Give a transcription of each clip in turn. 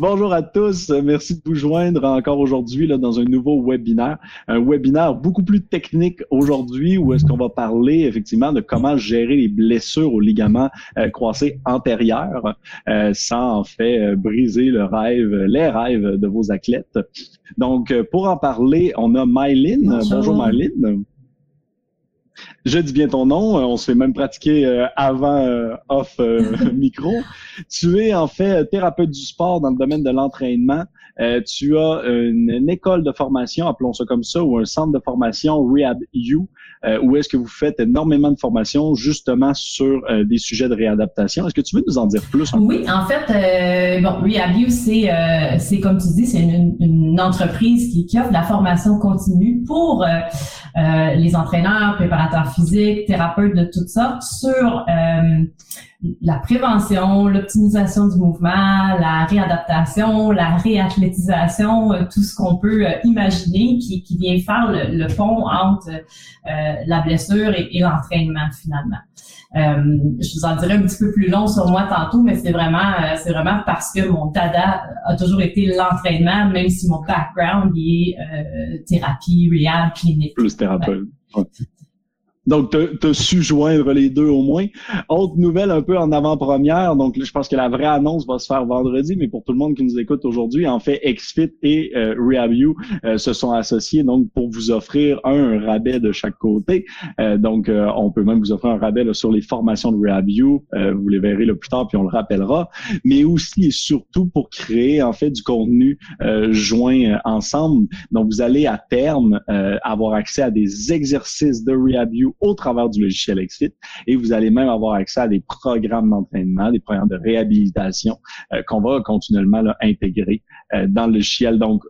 Bonjour à tous, merci de vous joindre encore aujourd'hui dans un nouveau webinaire. Un webinaire beaucoup plus technique aujourd'hui où est-ce qu'on va parler effectivement de comment gérer les blessures aux ligaments euh, croisés antérieurs euh, sans en fait euh, briser le rêve, les rêves de vos athlètes. Donc pour en parler, on a Mylene. Bonjour, Bonjour. Je dis bien ton nom. On se fait même pratiquer euh, avant euh, off euh, micro. Tu es en fait thérapeute du sport dans le domaine de l'entraînement. tu as une, école de formation, appelons ça comme ça, ou un centre de formation Rehab U, où est-ce que vous faites énormément de formation justement sur des sujets de réadaptation. Est-ce que tu veux nous en dire plus? Oui, en fait, bon, Rehab U, c'est, c'est comme tu dis, c'est une, entreprise qui, offre de la formation continue pour les entraîneurs, préparateurs physique, thérapeute de toutes sortes sur euh, la prévention, l'optimisation du mouvement, la réadaptation, la réathlétisation, euh, tout ce qu'on peut euh, imaginer qui, qui, vient faire le, pont entre la blessure et, et l'entraînement finalement. je vous en dirai un petit peu plus long sur moi tantôt, mais c'est vraiment, c'est vraiment parce que mon dada a toujours été l'entraînement, même si mon background est thérapie, rehab, clinique. Plus thérapeute. Donc, tu as su joindre les deux au moins. Autre nouvelle un peu en avant-première, donc je pense que la vraie annonce va se faire vendredi, mais pour tout le monde qui nous écoute aujourd'hui, en fait, XFIT et euh, euh, se sont associés donc pour vous offrir un, rabais de chaque côté. Euh, donc, euh, on peut même vous offrir un rabais sur les formations de RehabU. vous les verrez le plus tard, puis on le rappellera. Mais aussi et surtout pour créer en fait du contenu joint ensemble. Donc, vous allez à terme avoir accès à des exercices de RehabU au travers du logiciel Exit et vous allez même avoir accès à des programmes d'entraînement, des programmes de réhabilitation euh, qu'on va continuellement intégrer euh, dans le logiciel. Donc,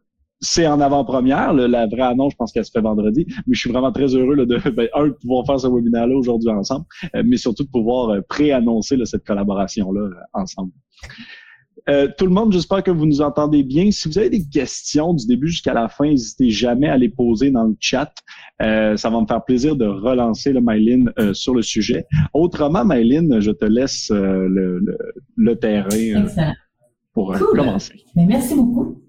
c'est en avant-première. La vraie annonce, je pense qu'elle se fait vendredi. Mais je suis vraiment très heureux là, de, ben, un, de pouvoir faire ce webinaire-là aujourd'hui ensemble, euh, mais surtout de pouvoir pré-annoncer cette collaboration-là ensemble. Euh, tout le monde, j'espère que vous nous entendez bien. Si vous avez des questions du début jusqu'à la fin, n'hésitez jamais à les poser dans le chat. Euh, ça va me faire plaisir de relancer le Myline euh, sur le sujet. Autrement, Myline, je te laisse le, le, terrain pour commencer. Ben, merci beaucoup.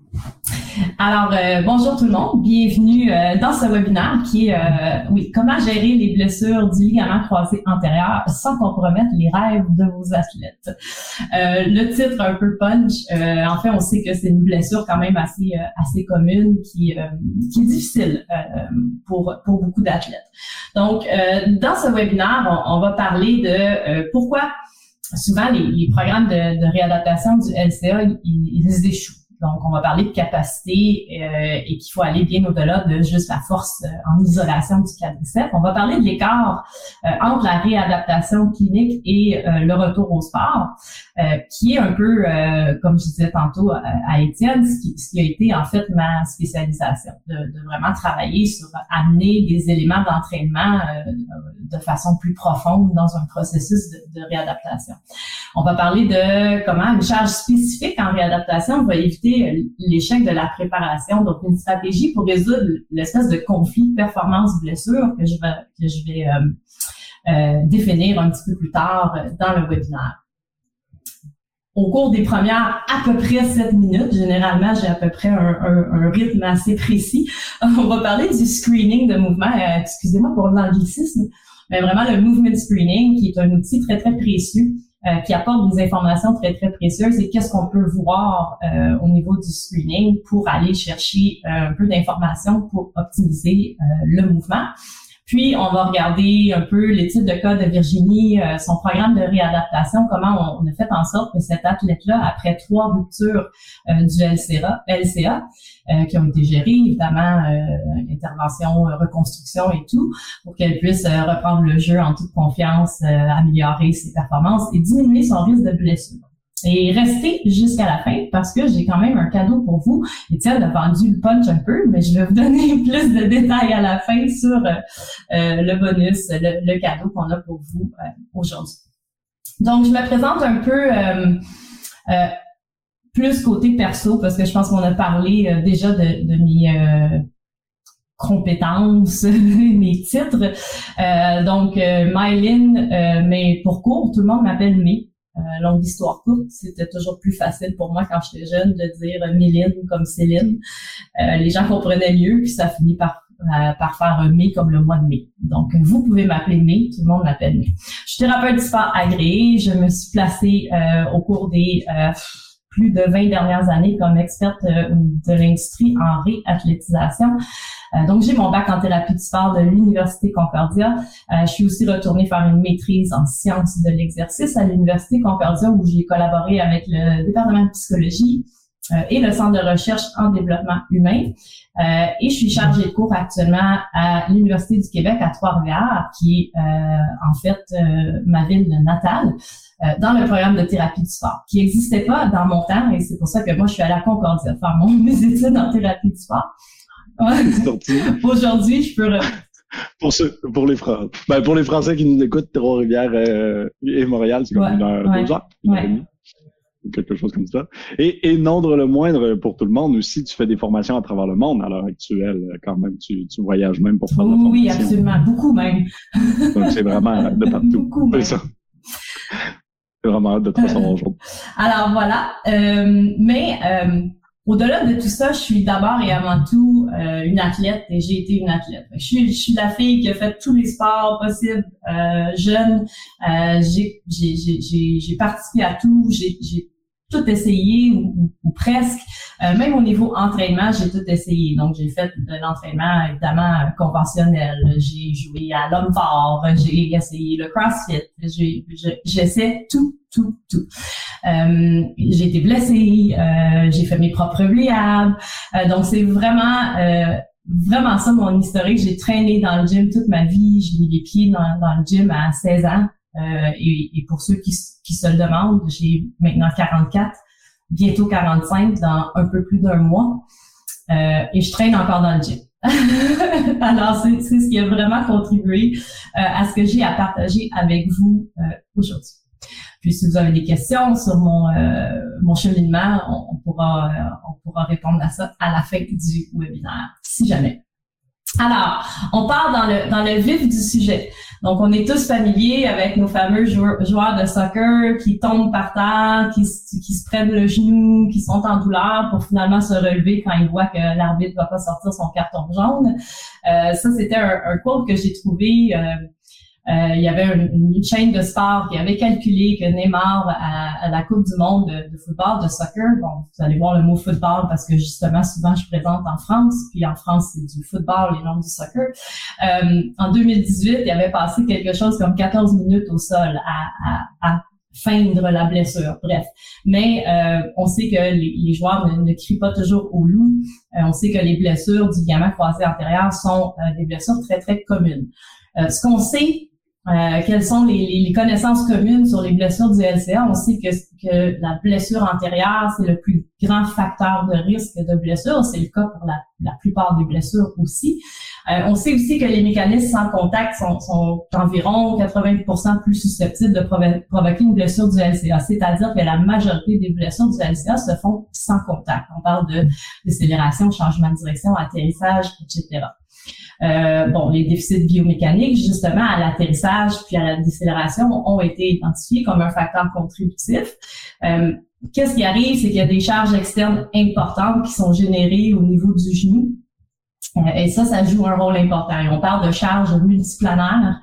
Alors, euh, bonjour tout le monde, bienvenue euh, dans ce webinaire qui est, euh, oui, comment gérer les blessures du ligament croisé antérieur sans compromettre les rêves de vos athlètes. le titre un peu punch, en fait, on sait que c'est une blessure quand même assez assez commune qui qui est difficile pour pour beaucoup d'athlètes. Donc, dans ce webinaire, on, va parler de pourquoi souvent les, les programmes de, de, réadaptation du LCA ils, ils échouent. Donc, on va parler de capacité euh, et qu'il faut aller bien au-delà de juste la force euh, en isolation du quadriceps. On va parler de l'écart euh, entre la réadaptation clinique et le retour au sport, qui est un peu, comme je disais tantôt à, Étienne, ce qui, a été en fait ma spécialisation, de, de vraiment travailler sur amener des éléments d'entraînement de façon plus profonde dans un processus de, de réadaptation. On va parler de comment une charge spécifique en réadaptation va éviter l'échec de la préparation. Donc, une stratégie pour résoudre l'espèce de conflit performance-blessure que je vais, que je vais euh, euh, définir un petit peu plus tard euh, dans le webinaire. Au cours des premières à peu près 7 minutes, généralement, j'ai à peu près un, rythme assez précis. On va parler du screening de mouvement. Excusez-moi pour l'anglicisme, mais vraiment le movement screening, qui est un outil très, très précieux euh, qui apporte des informations très, très précieuses et qu'est-ce qu'on peut voir euh, au niveau du screening pour aller chercher euh, un peu d'informations pour optimiser le mouvement. Puis, on va regarder un peu l'étude de cas de Virginie, son programme de réadaptation, comment on, a fait en sorte que cet athlète-là, après trois ruptures du LCA, LCA qui ont été gérées, évidemment, intervention, reconstruction et tout, pour qu'elle puisse reprendre le jeu en toute confiance, améliorer ses performances et diminuer son risque de blessure. Et restez jusqu'à la fin parce que j'ai quand même un cadeau pour vous. Étienne a vendu le punch un peu, mais je vais vous donner plus de détails à la fin sur euh, le bonus, le, cadeau qu'on a pour vous euh, aujourd'hui. Donc, je me présente un peu euh, plus côté perso parce que je pense qu'on a parlé déjà de, de mes compétences, mes titres. donc, Mylin, mais pour court, tout le monde m'appelle May. Euh, longue histoire courte, c'était toujours plus facile pour moi quand j'étais jeune de dire Méline comme Céline. Euh, les gens comprenaient mieux, puis ça finit par euh, par faire mai comme le mois de mai. Donc, vous pouvez m'appeler mai, tout le monde m'appelle mai. Je suis thérapeute du sport agréé. Je me suis placée au cours des plus de 20 dernières années comme experte de l'industrie en réathlétisation. Euh, donc, j'ai mon bac en thérapie du sport de l'Université Concordia. Euh, je suis aussi retournée faire une maîtrise en sciences de l'exercice à l'Université Concordia où j'ai collaboré avec le département de psychologie euh, et le Centre de recherche en développement humain. Euh, et je suis chargée de cours actuellement à l'Université du Québec à Trois-Rivières, qui est euh, en fait ma ville natale, dans le programme de thérapie du sport, qui n'existait pas dans mon temps, et c'est pour ça que moi, je suis allée à Concordia faire mon, mes études en thérapie du sport. Aujourd'hui, je peux. Pour, ceux, pour, les Français, ben pour les Français qui nous écoutent, Trois-Rivières euh, et Montréal, c'est comme une heure, deux heures, quelque chose comme ça. Et, et le moindre, pour tout le monde aussi, tu fais des formations à travers le monde à l'heure actuelle. Quand même, tu, tu voyages même pour faire de la formation. Oui, absolument. Beaucoup même. Donc, c'est vraiment de partout. Beaucoup C'est ça. De aujourd'hui. Alors, voilà. Euh, mais... Euh, au-delà de tout ça, je suis d'abord et avant tout euh, une athlète et j'ai été une athlète. Je suis, je suis la fille qui a fait tous les sports possibles euh, jeune. Euh, j'ai, j'ai, j'ai, j'ai participé à tout. J'ai, j'ai tout essayé ou, ou, presque. Euh, même au niveau entraînement, j'ai tout essayé. Donc, j'ai fait de l'entraînement évidemment conventionnel. J'ai joué à l'homme fort. J'ai essayé le CrossFit. J'essaie tout, tout, tout. Euh, j'ai été blessée. Euh, j'ai fait mes propres pliables. Euh, donc, c'est vraiment vraiment ça mon historique. J'ai traîné dans le gym toute ma vie. J'ai mis les pieds dans, dans le gym à 16 ans. Euh, et, pour ceux qui, qui se le demandent, j'ai maintenant 44, bientôt 45 dans un peu plus d'un mois. Euh, et je traîne encore dans le gym. Alors, c'est ce qui a vraiment contribué euh, à ce que j'ai à partager avec vous aujourd'hui. Puis, si vous avez des questions sur mon, mon cheminement, on, pourra, on pourra répondre à ça à la fin du webinaire, si jamais. Alors, on part dans le, dans le vif du sujet. Donc, on est tous familiers avec nos fameux joueurs, de soccer qui tombent par terre, qui, qui se prennent le genou, qui sont en douleur pour finalement se relever quand ils voient que l'arbitre va pas sortir son carton jaune. Euh, ça, c'était un, un que j'ai trouvé euh, euh, il y avait une, chaîne de sport qui avait calculé que Neymar à, la Coupe du monde de, football, de soccer, bon, vous allez voir le mot football parce que justement souvent je présente en France, puis en France c'est du football et non du soccer. Euh, en 2018, il avait passé quelque chose comme 14 minutes au sol à, à, feindre la blessure. Bref, mais euh, on sait que les, joueurs ne, crient pas toujours au loup. on sait que les blessures du ligament croisé antérieur sont des blessures très très communes. ce qu'on sait euh, quelles sont les, les, connaissances communes sur les blessures du LCA? On sait que, que la blessure antérieure, c'est le plus grand facteur de risque de blessure. C'est le cas pour la, la plupart des blessures aussi. Euh, on sait aussi que les mécanismes sans contact sont, sont environ 80% plus susceptibles de provoquer une blessure du LCA. C'est-à-dire que la majorité des blessures du LCA se font sans contact. On parle de décélération, changement de direction, atterrissage, etc. Euh, bon, les déficits biomécaniques, justement, à l'atterrissage puis à la décélération, ont été identifiés comme un facteur contributif. Euh, Qu'est-ce qui arrive, c'est qu'il y a des charges externes importantes qui sont générées au niveau du genou. Euh, et ça, ça joue un rôle important. Et on parle de charges multiplanaires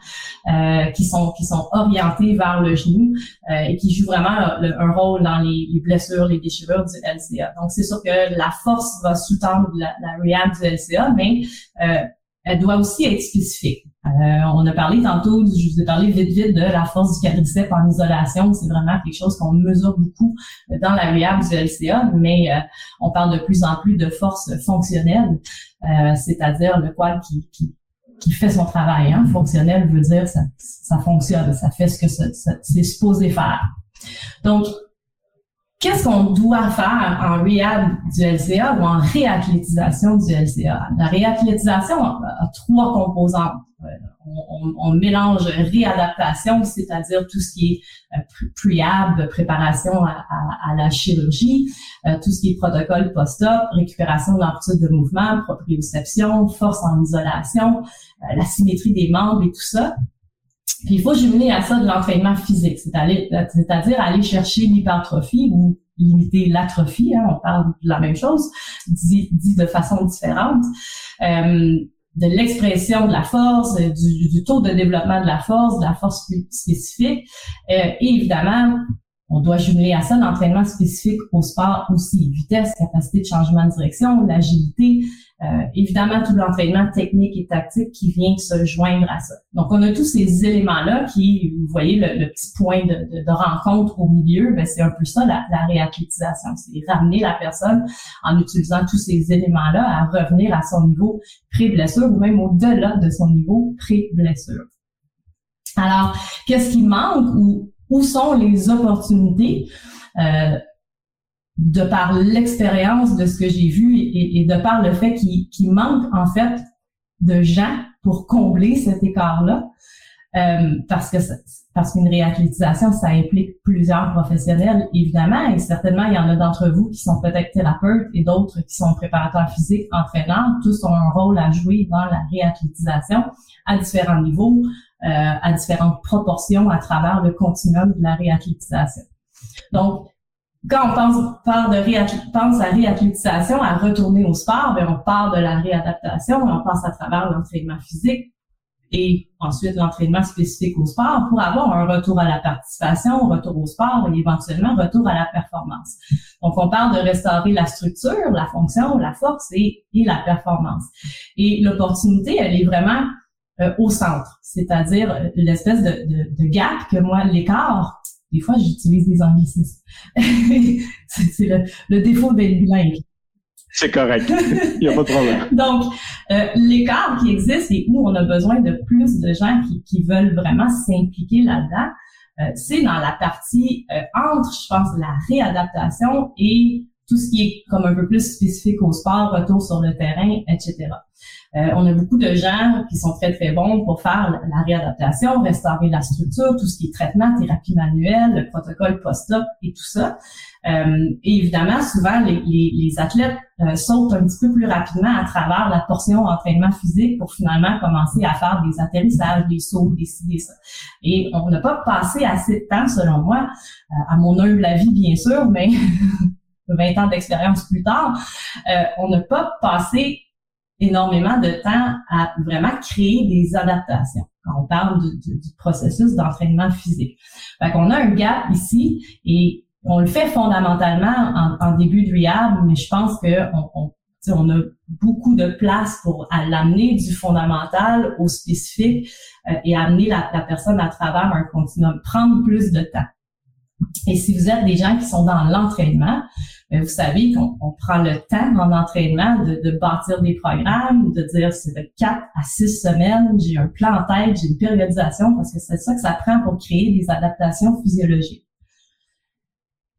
euh, qui sont qui sont orientées vers le genou euh, et qui jouent vraiment un rôle dans les, les, blessures, les déchirures du LCA. Donc, c'est sûr que la force va sous-tendre la, la du LCA, mais euh, elle doit aussi être spécifique. Euh, on a parlé tantôt, je vous ai parlé vite vite de la force du quadriceps en isolation. C'est vraiment quelque chose qu'on mesure beaucoup dans la rehab du LCA, mais euh, on parle de plus en plus de force fonctionnelle, euh, c'est-à-dire le quad qui, qui, qui, fait son travail. Hein. Fonctionnel veut dire ça, ça fonctionne, ça fait ce que c'est supposé faire. Donc, qu'est-ce qu'on doit faire en rehab du LCA ou en réathlétisation du LCA? La réathlétisation a, trois composantes. Euh, on, mélange réadaptation, c'est-à-dire tout ce qui est euh, prehab, préparation à, la chirurgie, euh, tout ce qui est protocole post-op, récupération d'amplitude de mouvement, proprioception, force en isolation, la symétrie des membres et tout ça. Puis il faut jumeler à ça de l'entraînement physique, c'est-à-dire aller chercher l'hypertrophie ou limiter l'atrophie, hein, on parle de la même chose, dit, de façon différente, euh, de l'expression de la force, du, taux de développement de la force, de la force spécifique, euh, et évidemment on doit jumeler à ça l'entraînement spécifique au sport aussi, vitesse, capacité de changement de direction, l'agilité, euh, évidemment tout l'entraînement technique et tactique qui vient se joindre à ça. Donc on a tous ces éléments-là qui, vous voyez le, petit point de, de, rencontre au milieu, ben, c'est un peu ça la, la réathlétisation, c'est ramener la personne en utilisant tous ces éléments-là à revenir à son niveau pré-blessure ou même au-delà de son niveau pré-blessure. Alors, qu'est-ce qui manque ou où sont les opportunités? Euh, de par l'expérience de ce que j'ai vu et, de par le fait qu'il manque en fait de gens pour combler cet écart-là. Euh, parce que parce qu'une réathlétisation, ça implique plusieurs professionnels, évidemment, et certainement, il y en a d'entre vous qui sont peut-être thérapeutes et d'autres qui sont préparateurs physiques, entraîneurs. Tous ont un rôle à jouer dans la réathlétisation à différents niveaux, euh, à différentes proportions à travers le continuum de la réathlétisation. Donc, quand on pense, parle de pense à réathlétisation, à retourner au sport, bien, on parle de la réadaptation, on passe à travers l'entraînement physique et ensuite l'entraînement spécifique au sport pour avoir un retour à la participation, retour au sport et éventuellement retour à la performance. Donc, on parle de restaurer la structure, la fonction, la force et, la performance. Et l'opportunité, elle est vraiment euh, au centre, c'est-à-dire euh, l'espèce de, gap que moi, l'écart, des fois j'utilise des anglicismes. c'est le, le, défaut d'être bilingue. C'est correct, il n'y a pas de problème. Donc, euh, l'écart qui existe et où on a besoin de plus de gens qui, qui veulent vraiment s'impliquer là-dedans, euh, c'est dans la partie entre, je pense, la réadaptation et tout ce qui est comme un peu plus spécifique au sport, retour sur le terrain, etc. Euh, on a beaucoup de gens qui sont très, très bons pour faire la, réadaptation, restaurer la structure, tout ce qui est traitement, thérapie manuelle, le protocole post-op et tout ça. Euh, et évidemment, souvent, les, les, athlètes euh, sautent un petit peu plus rapidement à travers la portion entraînement physique pour finalement commencer à faire des atterrissages, des sauts, des ci, ça. Et on n'a pas passé assez de temps, selon moi, à mon humble avis, bien sûr, mais 20 ans d'expérience plus tard, on n'a pas passé énormément de temps à vraiment créer des adaptations quand on parle du, processus d'entraînement physique. Fait qu'on a un gap ici et on le fait fondamentalement en, début de rehab, mais je pense que on, on, a beaucoup de place pour l'amener du fondamental au spécifique euh, et amener la, personne à travers un continuum, prendre plus de temps. Et si vous êtes des gens qui sont dans l'entraînement, vous savez qu'on prend le temps en entraînement de, de, bâtir des programmes, de dire c'est de 4 à 6 semaines, j'ai un plan en tête, j'ai une périodisation, parce que c'est ça que ça prend pour créer des adaptations physiologiques.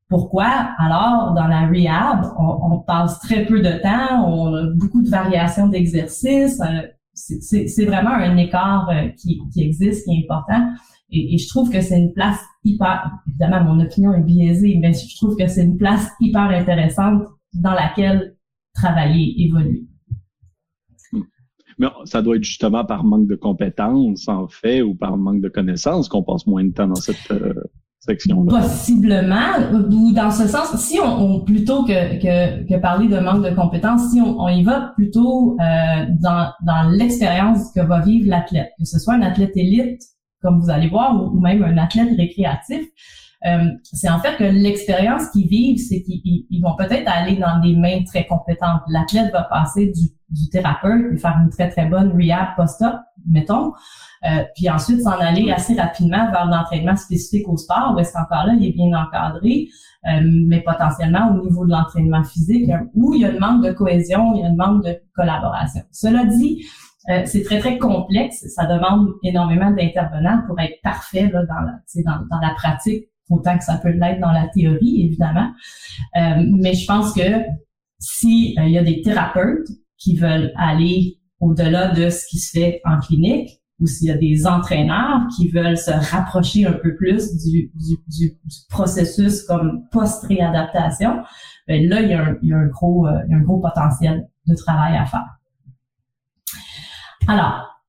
Pourquoi? Alors, dans la rehab, on, on passe très peu de temps, on a beaucoup de variations d'exercices, euh, c'est vraiment un écart euh, qui, qui existe, qui est important. Et, je trouve que c'est une place hyper, évidemment, mon opinion est biaisée, mais je trouve que c'est une place hyper intéressante dans laquelle travailler, évoluer. Mais ça doit être justement par manque de compétences, en fait, ou par manque de connaissances qu'on passe moins de temps dans cette euh, section-là. Possiblement, ou dans ce sens, si on, plutôt que, que, que, parler de manque de compétences, si on, on y va plutôt euh, dans, dans l'expérience que va vivre l'athlète, que ce soit un athlète élite comme vous allez voir, ou, même un athlète récréatif, euh, c'est en fait que l'expérience qu'ils vivent, c'est qu'ils vont peut-être aller dans des mains très compétentes. L'athlète va passer du, du, thérapeute et faire une très très bonne rehab post-op, mettons, euh, puis ensuite s'en aller assez rapidement vers l'entraînement spécifique au sport, où est-ce qu'encore là, il est bien encadré, euh, mais potentiellement au niveau de l'entraînement physique, où il y a une manque de cohésion, il y a une manque de collaboration. Cela dit, euh, c'est très, très complexe. Ça demande énormément d'intervenants pour être parfait là, dans, la, dans, dans la pratique autant que ça peut l'être dans la théorie, évidemment. Euh, mais je pense que si il y a des thérapeutes qui veulent aller au-delà de ce qui se fait en clinique, ou s'il y a des entraîneurs qui veulent se rapprocher un peu plus du, du, du, processus comme post-réadaptation, ben là, il y, a un, il y a un gros, euh, il y a un gros potentiel de travail à faire. Alors,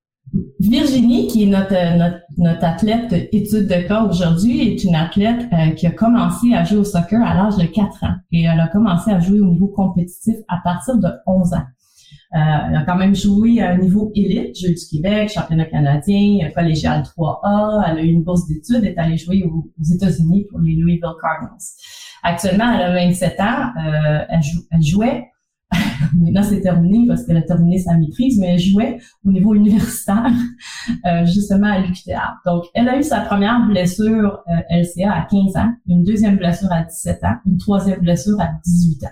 Virginie, qui est notre, notre, notre athlète étude de cas aujourd'hui, est une athlète euh, qui a commencé à jouer au soccer à l'âge de 4 ans et elle a commencé à jouer au niveau compétitif à partir de 11 ans. Euh, elle a quand même joué à un niveau élite, Jeux du Québec, championnat canadien, collégial 3A. Elle a eu une bourse d'études, est allée jouer aux, États-Unis pour les Louisville Cardinals. Actuellement, elle a 27 ans. Euh, elle, elle jouait maintenant c'est terminé parce qu'elle a terminé sa maîtrise, mais elle jouait au niveau universitaire, euh, justement à l'UQTR. Donc, elle a eu sa première blessure euh, LCA à 15 ans, une deuxième blessure à 17 ans, une troisième blessure à 18 ans.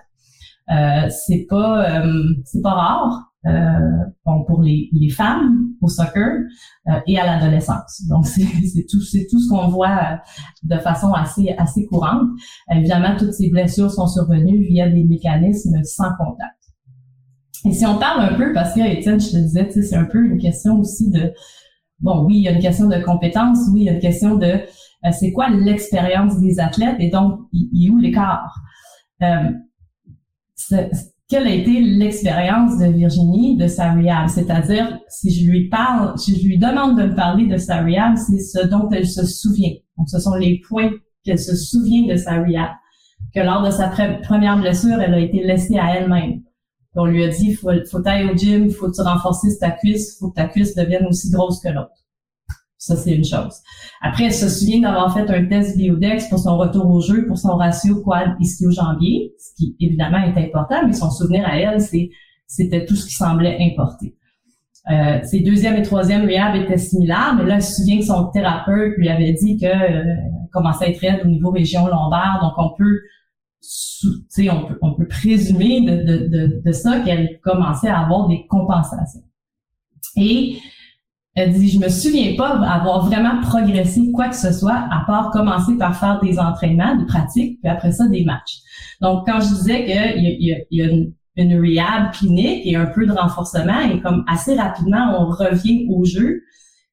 Euh, c'est pas euh, c'est pas rare euh, bon, pour les, les femmes au soccer euh, et à l'adolescence. Donc c'est tout tout ce qu'on voit de façon assez assez courante. Évidemment, toutes ces blessures sont survenues via des mécanismes sans contact. Et si on parle un peu, parce que Étienne, je te disais, c'est un peu une question aussi de bon, oui, il y a une question de compétence, oui, il y a une question de c'est quoi l'expérience des athlètes et donc il, est où l'écart? Euh, quelle a été l'expérience de Virginie de sa rehab? C'est-à-dire, si je lui parle, si je lui demande de me parler de sa rehab, c'est ce dont elle se souvient. Donc, ce sont les points qu'elle se souvient de sa rehab. Que lors de sa première blessure, elle a été laissée à elle-même. On lui a dit, faut, faut aller au gym, faut que tu renforces ta cuisse, faut que ta cuisse devienne aussi grosse que l'autre. Ça, c'est une chose. Après, elle se souvient d'avoir fait un test biodex pour son retour au jeu, pour son ratio quad ischio-jambier, ce qui évidemment est important, mais son souvenir à elle, c'est c'était tout ce qui semblait importé. Euh, ses deuxième et troisième rehab étaient similaires, mais là, elle se souvient que son thérapeute lui avait dit que euh, commençait à être raide au niveau région lombaire, donc on peut on peut, on peut présumer de, de, de, de ça qu'elle commençait à avoir des compensations. Et elle dit, je me souviens pas avoir vraiment progressé quoi que ce soit, à part commencer par faire des entraînements, des pratiques, puis après ça, des matchs. Donc, quand je disais qu'il y a, y a une, une, rehab clinique et un peu de renforcement, et comme assez rapidement, on revient au jeu,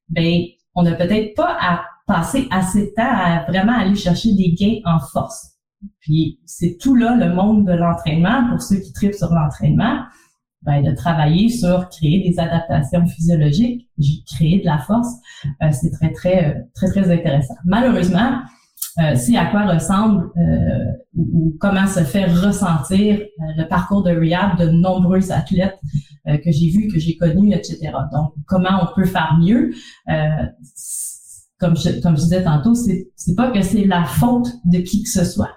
ben, on n'a peut-être pas à passer assez de temps à vraiment aller chercher des gains en force. Puis, c'est tout là le monde de l'entraînement, pour ceux qui tripent sur l'entraînement ben, de travailler sur créer des adaptations physiologiques, créer de la force, euh, c'est très, très, euh, très, très intéressant. Malheureusement, euh, c'est à quoi ressemble euh, ou, comment se fait ressentir le parcours de rehab de nombreux athlètes que j'ai vus, que j'ai connus, etc. Donc, comment on peut faire mieux? Comme je, comme je disais tantôt, c'est pas que c'est la faute de qui que ce soit.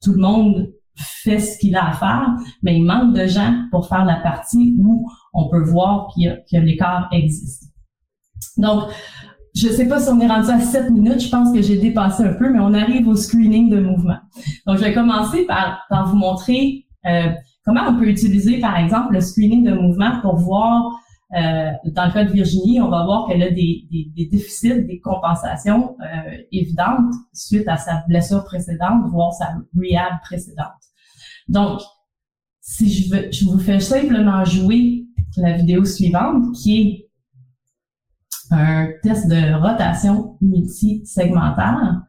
Tout le monde fait ce qu'il a à faire, mais il manque de gens pour faire la partie où on peut voir qu'il y que l'écart existe. Donc, je ne sais pas si on est rendu à 7 minutes, je pense que j'ai dépassé un peu, mais on arrive au screening de mouvement. Donc, je vais commencer par, par vous montrer euh, comment on peut utiliser, par exemple, le screening de mouvement pour voir, euh, dans le cas de Virginie, on va voir qu'elle a des, des, des, déficits, des compensations euh, évidentes suite à sa blessure précédente, voire sa rehab précédente. Donc, si je, veux, je vous fais simplement jouer la vidéo suivante, qui est un test de rotation multisegmentaire,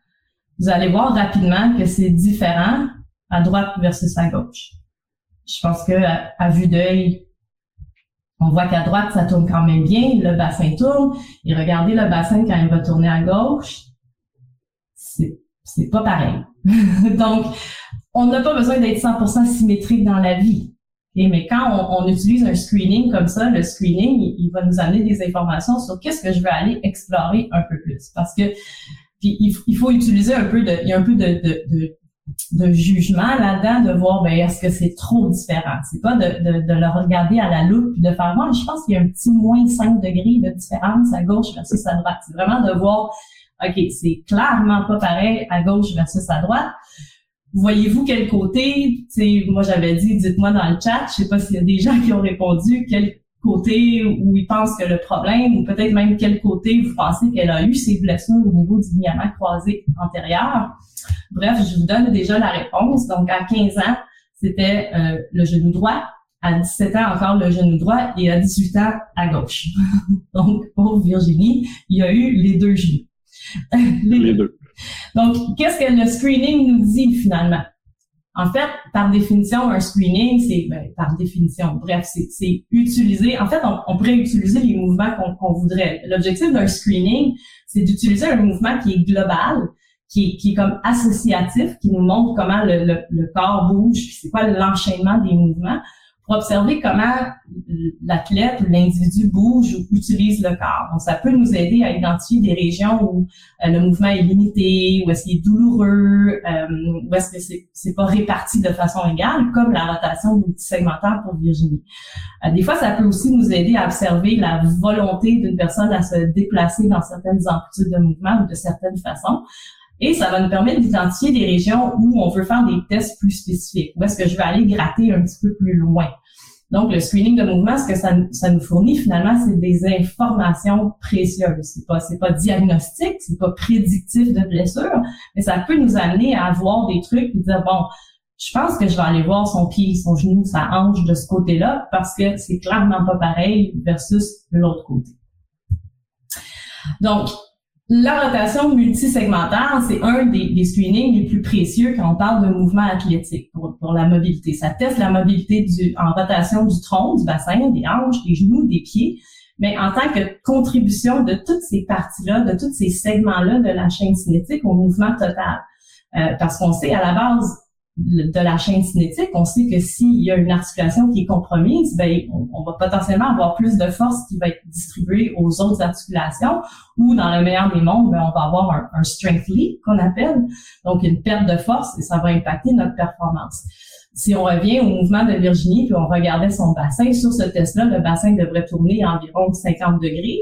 vous allez voir rapidement que c'est différent à droite versus à gauche. Je pense que à, vue d'œil, on voit qu'à droite, ça tourne quand même bien, le bassin tourne, et regardez le bassin quand il va tourner à gauche, c'est, pas pareil. Donc, on n'a pas besoin d'être 100% symétrique dans la vie. mais quand on, utilise un screening comme ça, le screening, il, va nous amener des informations sur qu'est-ce que je veux aller explorer un peu plus. Parce que il, faut utiliser un peu de, il y a un peu de, jugement là-dedans, de voir ben est-ce que c'est trop différent? C'est pas de, de, de, le regarder à la loupe puis de faire moi, je pense qu'il y a un petit moins 5 degrés de différence à gauche versus à droite. C'est vraiment de voir, OK, c'est clairement pas pareil à gauche versus à droite voyez-vous quel côté, tu moi j'avais dit, dites-moi dans le chat, je sais pas s'il y a des gens qui ont répondu, quel côté où il pense que le problème, ou peut-être même quel côté vous pensez qu'elle a eu ses blessures au niveau du ligament croisé antérieur. Bref, je vous donne déjà la réponse. Donc, à 15 ans, c'était euh, le genou droit. À 17 ans, encore le genou droit. Et à 18 ans, à gauche. Donc, pour Virginie, il y a eu les deux genoux. les, deux. Donc, qu'est-ce que le screening nous dit finalement? En fait, par définition, un screening, c'est ben, par définition, bref, c'est utiliser. En fait, on, pourrait utiliser les mouvements qu'on voudrait. L'objectif d'un screening, c'est d'utiliser un mouvement qui est global, qui, qui, est comme associatif, qui nous montre comment le, le, le corps bouge, puis c'est quoi l'enchaînement des mouvements, pour observer comment l'athlète ou l'individu bouge ou utilise le corps. Donc, ça peut nous aider à identifier des régions où euh, le mouvement est limité, où est-ce qu'il est douloureux, euh, où est-ce que c'est, c'est pas réparti de façon égale, comme la rotation multisegmentaire pour Virginie. Euh, des fois, ça peut aussi nous aider à observer la volonté d'une personne à se déplacer dans certaines amplitudes de mouvement ou de certaines façons. Et ça va nous permettre d'identifier des régions où on veut faire des tests plus spécifiques, où est-ce que je vais aller gratter un petit peu plus loin. Donc, le screening de mouvement, ce que ça, nous fournit finalement, c'est des informations précieuses. C'est pas, c'est pas diagnostique, c'est pas prédictif de blessure, mais ça peut nous amener à voir des trucs et dire bon, je pense que je vais aller voir son pied, son genou, sa hanche de ce côté-là parce que c'est clairement pas pareil versus l'autre côté. Donc, la rotation multisegmentaire, c'est un des, screenings les plus précieux quand on parle de mouvement athlétique pour, la mobilité. Ça teste la mobilité du, en rotation du tronc, du bassin, des hanches, des genoux, des pieds. Mais en tant que contribution de toutes ces parties-là, de tous ces segments-là de la chaîne cinétique au mouvement total. Euh, parce qu'on sait à la base, de la chaîne cinétique, on sait que s'il y a une articulation qui est compromise, ben, on, va potentiellement avoir plus de force qui va être distribuée aux autres articulations ou dans le meilleur des mondes, ben, on va avoir un, strength leak qu'on appelle, donc une perte de force et ça va impacter notre performance. Si on revient au mouvement de Virginie puis on regardait son bassin, sur ce test-là, le bassin devrait tourner environ 50 degrés.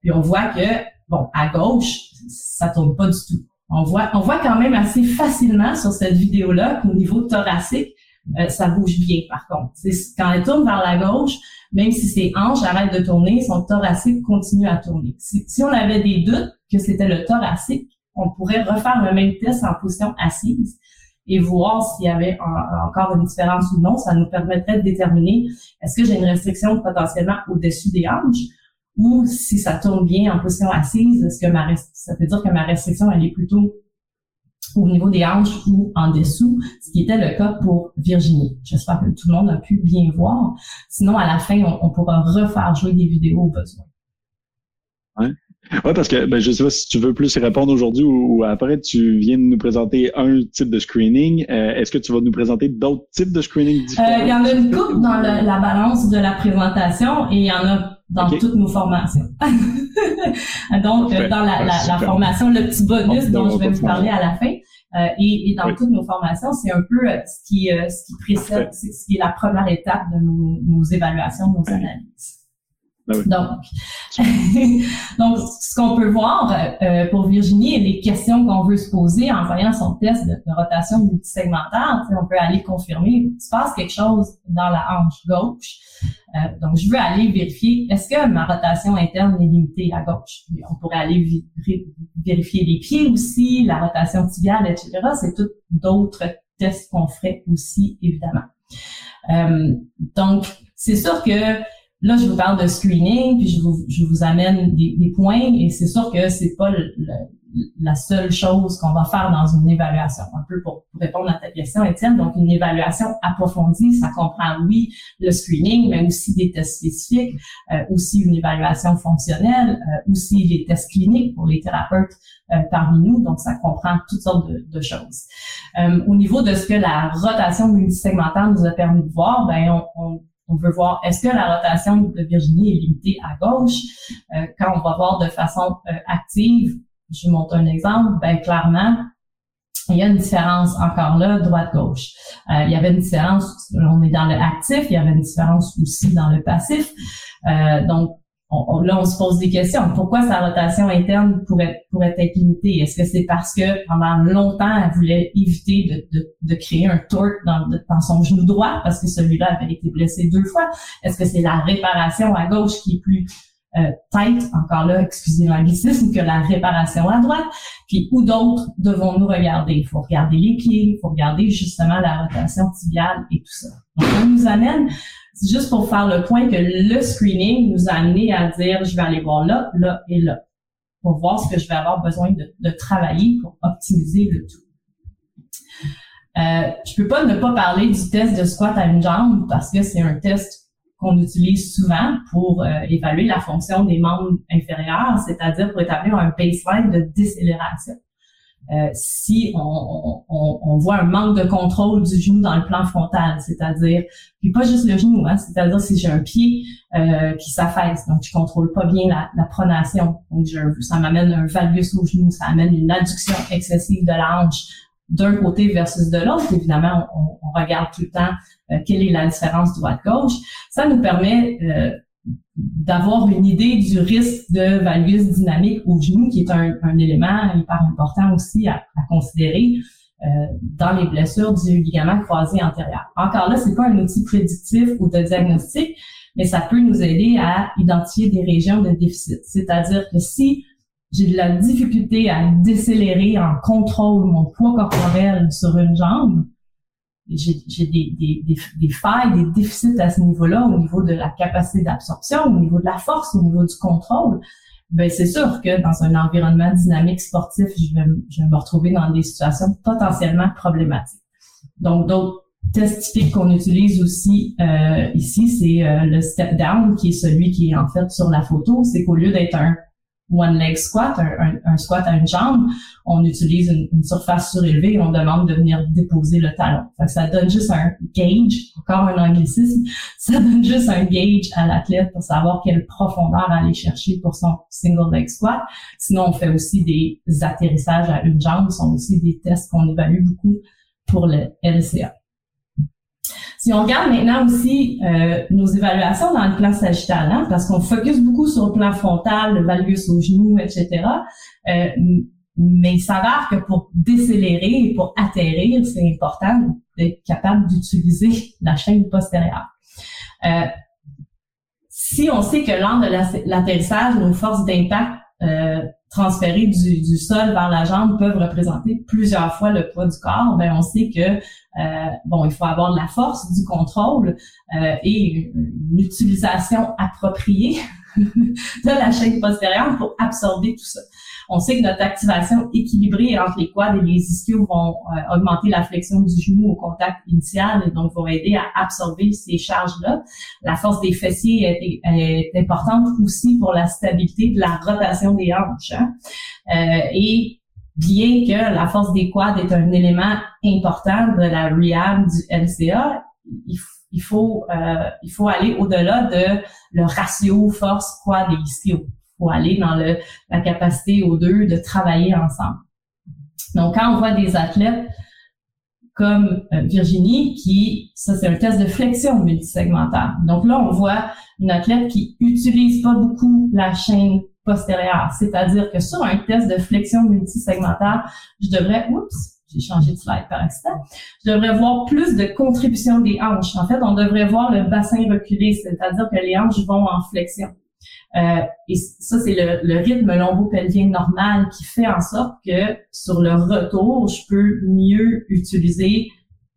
Puis on voit que, bon, à gauche, ça tourne pas du tout. On voit, on voit quand même assez facilement sur cette vidéo-là qu'au niveau thoracique, euh, ça bouge bien par contre. Quand elle tourne vers la gauche, même si ses hanches arrêtent de tourner, son thoracique continue à tourner. Si, si on avait des doutes que c'était le thoracique, on pourrait refaire le même test en position assise et voir s'il y avait encore une différence ou non. Ça nous permettrait de déterminer est-ce que j'ai une restriction potentiellement au-dessus des hanches ou si ça tourne bien en position assise, est-ce que ma ça veut dire que ma restriction elle est plutôt au niveau des hanches ou en dessous, ce qui était le cas pour Virginie. J'espère que tout le monde a pu bien voir. Sinon, à la fin, on, pourra refaire jouer des vidéos au besoin. Ouais, parce que ben, je sais pas si tu veux plus y répondre aujourd'hui ou, après, tu viens de nous présenter un type de screening. Euh, est-ce que tu vas nous présenter d'autres types de screening différents? Euh, il y en a une coupe dans la balance de la présentation et il y en a dans toutes nos formations. Donc, euh, dans la, la, la, formation, le petit bonus dont je vais vous parler à la fin, euh, et, et, dans toutes nos formations, c'est un peu ce qui, ce qui précède, ce qui est la première étape de nos, nos évaluations, de nos analyses. Ben donc, donc, ce qu'on peut voir euh, pour Virginie les questions qu'on veut se poser en voyant son test de, rotation multisegmentaire, on peut aller confirmer, il se passe quelque chose dans la hanche gauche. Euh, donc, je veux aller vérifier, est-ce que ma rotation interne est limitée à gauche? On pourrait aller vérifier les pieds aussi, la rotation tibiale, etc. C'est tout d'autres tests qu'on ferait aussi, évidemment. Euh, donc, c'est sûr que Là, je vous parle de screening, puis je vous, je vous amène des, des points, et c'est sûr que c'est pas le, la seule chose qu'on va faire dans une évaluation. Un peu pour, répondre à ta question, Étienne. Donc, une évaluation approfondie, ça comprend, oui, le screening, mais aussi des tests spécifiques, euh, aussi une évaluation fonctionnelle, euh, aussi les tests cliniques pour les thérapeutes euh, parmi nous. Donc, ça comprend toutes sortes de, de choses. au niveau de ce que la rotation multisegmentaire nous a permis de voir, ben on, on on veut voir est-ce que la rotation de Virginie est limitée à gauche? Euh, quand on va voir de façon euh, active, je vous montre un exemple, ben clairement, il y a une différence encore là, droite-gauche. Euh, il y avait une différence, on est dans le actif, il y avait une différence aussi dans le passif. donc, on, là, on se pose des questions. Pourquoi sa rotation interne pourrait, pourrait être limitée? Est-ce que c'est parce que pendant longtemps, elle voulait éviter de, de, de créer un torque dans, dans son genou droit parce que celui-là avait été blessé deux fois? Est-ce que c'est la réparation à gauche qui est plus euh, tight, encore là, excusez l'anglicisme, que la réparation à droite? Puis où d'autres devons-nous regarder? Il faut regarder les pieds, il faut regarder justement la rotation tibiale et tout ça. Donc, on nous amène juste pour faire le point que le screening nous a amené à dire, je vais aller voir là, là et là, pour voir ce que je vais avoir besoin de, travailler pour optimiser le tout. Euh, je peux pas ne pas parler du test de squat à une jambe parce que c'est un test qu'on utilise souvent pour euh, évaluer la fonction des membres inférieurs, c'est-à-dire pour établir un baseline de décélération. Euh, si on, on, on, voit un manque de contrôle du genou dans le plan frontal, c'est-à-dire, puis pas juste le genou, hein, c'est-à-dire si j'ai un pied euh, qui s'affaisse, donc je contrôle pas bien la, la pronation, donc je, ça m'amène un valgus au genou, ça amène une adduction excessive de la hanche d'un côté versus de l'autre. Évidemment, on, on, regarde tout le temps euh, quelle est la différence droite-gauche. Ça nous permet euh, d'avoir une idée du risque de valgus dynamique au genou, qui est un, un élément hyper important aussi à, à considérer euh, dans les blessures du ligament croisé antérieur. Encore là, c'est pas un outil prédictif ou de diagnostic, mais ça peut nous aider à identifier des régions de déficit. C'est-à-dire que si j'ai de la difficulté à décélérer en contrôle mon poids corporel sur une jambe, j'ai des, des, des, des, failles, des déficits à ce niveau-là, au niveau de la capacité d'absorption, au niveau de la force, au niveau du contrôle, ben c'est sûr que dans un environnement dynamique sportif, je vais, je vais me retrouver dans des situations potentiellement problématiques. Donc, d'autres tests typiques qu'on utilise aussi euh, ici, c'est euh, le step down, qui est celui qui est en fait sur la photo. C'est qu'au lieu d'être un one leg squat, un, squat à une jambe, on utilise une, surface surélevée et on demande de venir déposer le talon. ça donne juste un gauge, encore un anglicisme, ça donne juste un gauge à l'athlète pour savoir quelle profondeur aller chercher pour son single leg squat. Sinon, on fait aussi des atterrissages à une jambe, ce sont aussi des tests qu'on évalue beaucoup pour le LCA. Si on regarde maintenant aussi euh, nos évaluations dans le plan sagittal, hein, parce qu'on focus beaucoup sur le plan frontal, le valgus au genou, etc., euh, mais il s'avère que pour décélérer et pour atterrir, c'est important d'être capable d'utiliser la chaîne postérieure. Euh, si on sait que lors de l'atterrissage, nos forces d'impact transférées du, du, sol vers la jambe peuvent représenter plusieurs fois le poids du corps, ben on sait que euh, bon, il faut avoir de la force, du contrôle euh, et une, utilisation appropriée de la chaîne postérieure pour absorber tout ça. On sait que notre activation équilibrée entre les quads et les ischios vont euh, augmenter la flexion du genou au contact initial et donc vont aider à absorber ces charges-là. La force des fessiers est, importante aussi pour la stabilité de la rotation des hanches. Hein. Euh, et bien que la force des quads est un élément important de la rehab du LCA, il, faut euh, il faut aller au-delà de le ratio force quad et ischio. Faut aller dans le, la capacité aux deux de travailler ensemble. Donc quand on voit des athlètes comme euh, Virginie, qui, ça c'est un test de flexion multisegmentaire. Donc là, on voit une athlète qui utilise pas beaucoup la chaîne postérieure. C'est-à-dire que sur un test de flexion multisegmentaire, je devrais, oups, j'ai changé de slide par accident, je devrais voir plus de contribution des hanches. En fait, on devrait voir le bassin reculé, c'est-à-dire que les hanches vont en flexion. Euh, et ça, c'est le, rythme lombo-pelvien normal qui fait en sorte que sur le retour, je peux mieux utiliser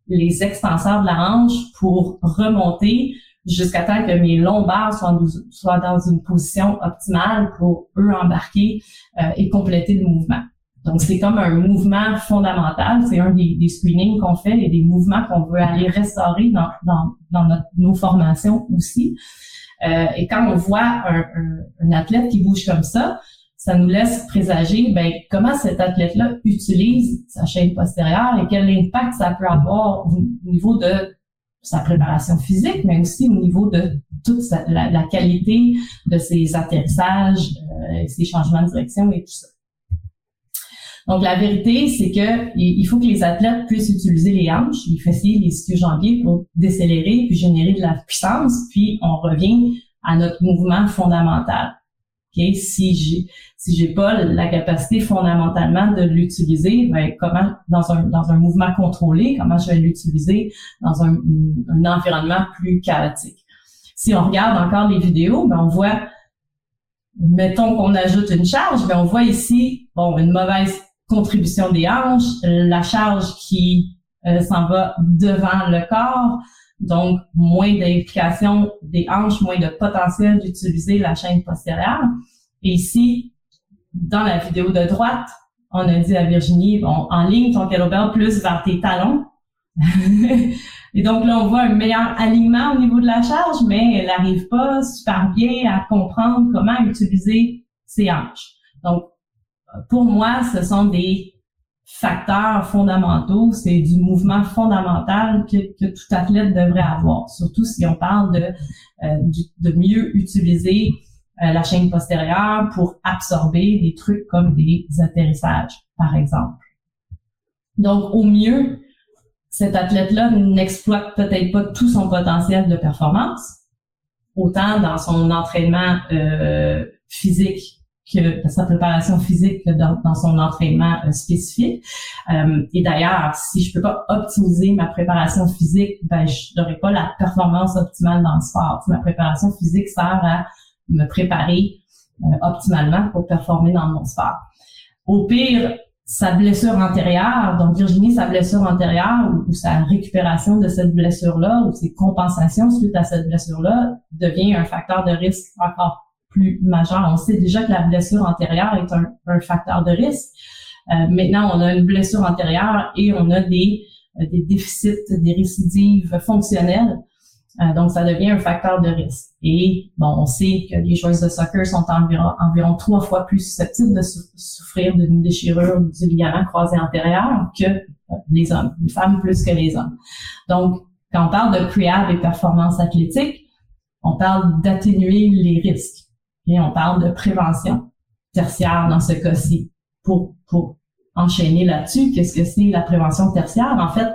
les extenseurs de la hanche pour remonter jusqu'à temps que mes lombaires soient, dans une position optimale pour eux embarquer euh, et compléter le mouvement. Donc, c'est comme un mouvement fondamental. C'est un des, screenings qu'on fait et des mouvements qu'on veut aller restaurer dans, nos formations aussi. Euh, et quand on voit un, un, un, athlète qui bouge comme ça, ça nous laisse présager ben, comment cet athlète-là utilise sa chaîne postérieure et quel impact ça peut avoir au niveau de sa préparation physique, mais aussi au niveau de toute la, qualité de ses atterrissages, euh, ses changements de direction et tout ça. Donc, la vérité, c'est que il faut que les athlètes puissent utiliser les hanches, les fessiers, les ischio-jambiers pour décélérer puis générer de la puissance. Puis, on revient à notre mouvement fondamental. Okay? Si j'ai si j'ai pas la capacité fondamentalement de l'utiliser, ben comment dans un dans un mouvement contrôlé, comment je vais l'utiliser dans un, un environnement plus chaotique? Si on regarde encore les vidéos, ben on voit mettons qu'on ajoute une charge, ben on voit ici bon une mauvaise contribution des hanches, la charge qui euh, s'en va devant le corps, donc moins d'implication des hanches, moins de potentiel d'utiliser la chaîne postérieure. Et ici, dans la vidéo de droite, on a dit à Virginie, bon, en ligne ton kettlebell plus vers tes talons. Et donc là, on voit un meilleur alignement au niveau de la charge, mais elle n'arrive pas super bien à comprendre comment utiliser ses hanches. Donc, pour moi, ce sont des facteurs fondamentaux, c'est du mouvement fondamental que, tout athlète devrait avoir, surtout si on parle de, euh, de mieux utiliser euh, la chaîne postérieure pour absorber des trucs comme des atterrissages, par exemple. Donc, au mieux, cet athlète-là n'exploite peut-être pas tout son potentiel de performance, autant dans son entraînement euh, physique que sa préparation physique dans, son entraînement euh, spécifique. Euh, et d'ailleurs, si je peux pas optimiser ma préparation physique, ben je n'aurai pas la performance optimale dans le sport. ma préparation physique sert à me préparer euh, optimalement pour performer dans mon sport. Au pire, sa blessure antérieure, donc Virginie, sa blessure antérieure ou, sa récupération de cette blessure-là ou ses compensations suite à cette blessure-là devient un facteur de risque encore plus. On sait déjà que la blessure antérieure est un, facteur de risque. Euh, maintenant, on a une blessure antérieure et on a des, euh, des déficits, des récidives fonctionnelles. Euh, donc, ça devient un facteur de risque. Et bon, on sait que les joueurs de soccer sont environ, trois fois plus susceptibles de souffrir d'une déchirure du ligament croisé antérieur que les hommes, les femmes plus que les hommes. Donc, quand on parle de pre et performance athlétique, on parle d'atténuer les risques. Et on parle de prévention tertiaire dans ce cas-ci. Pour, pour enchaîner là-dessus, qu'est-ce que c'est la prévention tertiaire? En fait,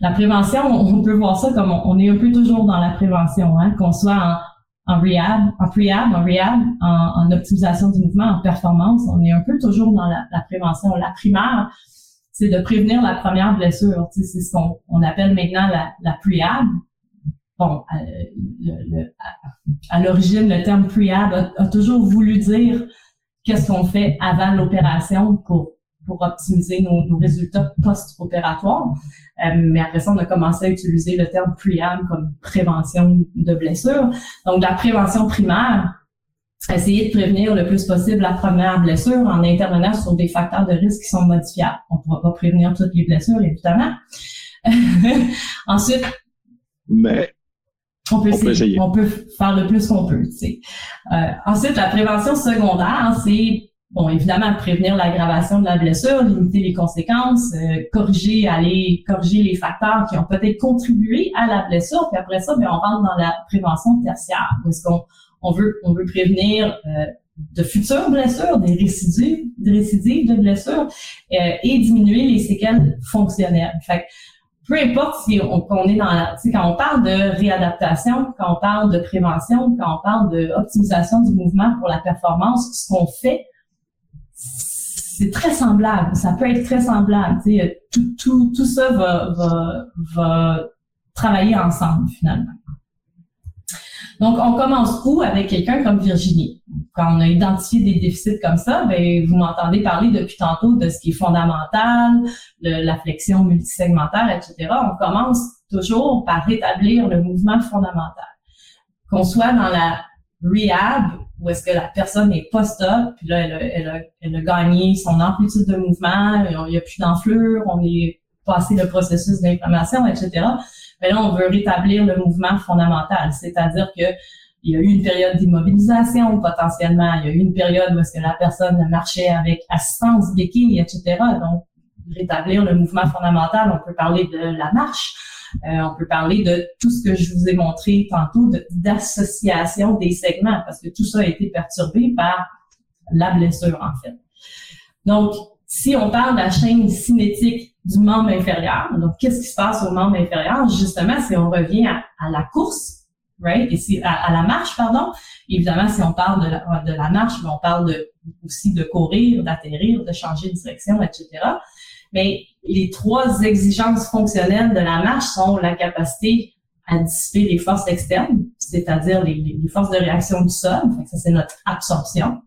la prévention, on peut voir ça comme on, est un peu toujours dans la prévention, hein, qu'on soit en, en rehab, en prehab, en rehab, en, optimisation du mouvement, en performance, on est un peu toujours dans la, prévention. La primaire, c'est de prévenir la première blessure. c'est ce qu'on on appelle maintenant la, la prehab bon, euh, à, l'origine, le terme prehab a, toujours voulu dire qu'est-ce qu'on fait avant l'opération pour pour optimiser nos, résultats post-opératoires. Euh, mais après ça, on a commencé à utiliser le terme prehab comme prévention de blessures. Donc, la prévention primaire, essayer de prévenir le plus possible la première blessure en intervenant sur des facteurs de risque qui sont modifiables. On ne pourra pas prévenir toutes les blessures, évidemment. Ensuite, mais on peut, essayer. On peut faire le plus qu'on peut. Tu sais. Euh, ensuite, la prévention secondaire, c'est bon, évidemment prévenir l'aggravation de la blessure, limiter les conséquences, euh, corriger, aller corriger les facteurs qui ont peut-être contribué à la blessure. Puis après ça, bien, on rentre dans la prévention tertiaire, parce qu'on on veut on veut prévenir euh, de futures blessures, des récidives, des récidives de blessures et diminuer les séquelles fonctionnelles. Fait peu importe si on, est dans la, quand on parle de réadaptation, quand on parle de prévention, quand on parle d'optimisation du mouvement pour la performance, ce qu'on fait, c'est très semblable. Ça peut être très semblable. Tout, tout, tout ça va, va, va travailler ensemble finalement. Donc, on commence où avec quelqu'un comme Virginie? Quand on a identifié des déficits comme ça, ben, vous m'entendez parler depuis tantôt de ce qui est fondamental, la flexion multisegmentaire, etc. On commence toujours par rétablir le mouvement fondamental. Qu'on soit dans la rehab, où est-ce que la personne est post-op, puis là, elle a, elle, a, elle a, gagné son amplitude de mouvement, il n'y a plus d'enflure, on est passé le processus d'inflammation, etc mais là, on veut rétablir le mouvement fondamental, c'est-à-dire que il y a eu une période d'immobilisation potentiellement, il y a eu une période où que la personne marchait avec assistance, béquille, etc. Donc, rétablir le mouvement fondamental, on peut parler de la marche, euh, on peut parler de tout ce que je vous ai montré tantôt d'association des segments, parce que tout ça a été perturbé par la blessure, en fait. Donc, si on parle de la chaîne cinétique du membre inférieur. Donc, qu'est-ce qui se passe au membre inférieur? Justement, si on revient à, la course, right? Et si à, la marche, pardon, évidemment, si on parle de la, marche, mais on parle aussi de courir, d'atterrir, de changer de direction, etc. Mais les trois exigences fonctionnelles de la marche sont la capacité à dissiper les forces externes, c'est-à-dire les, les, forces de réaction du sol. ça, c'est notre absorption.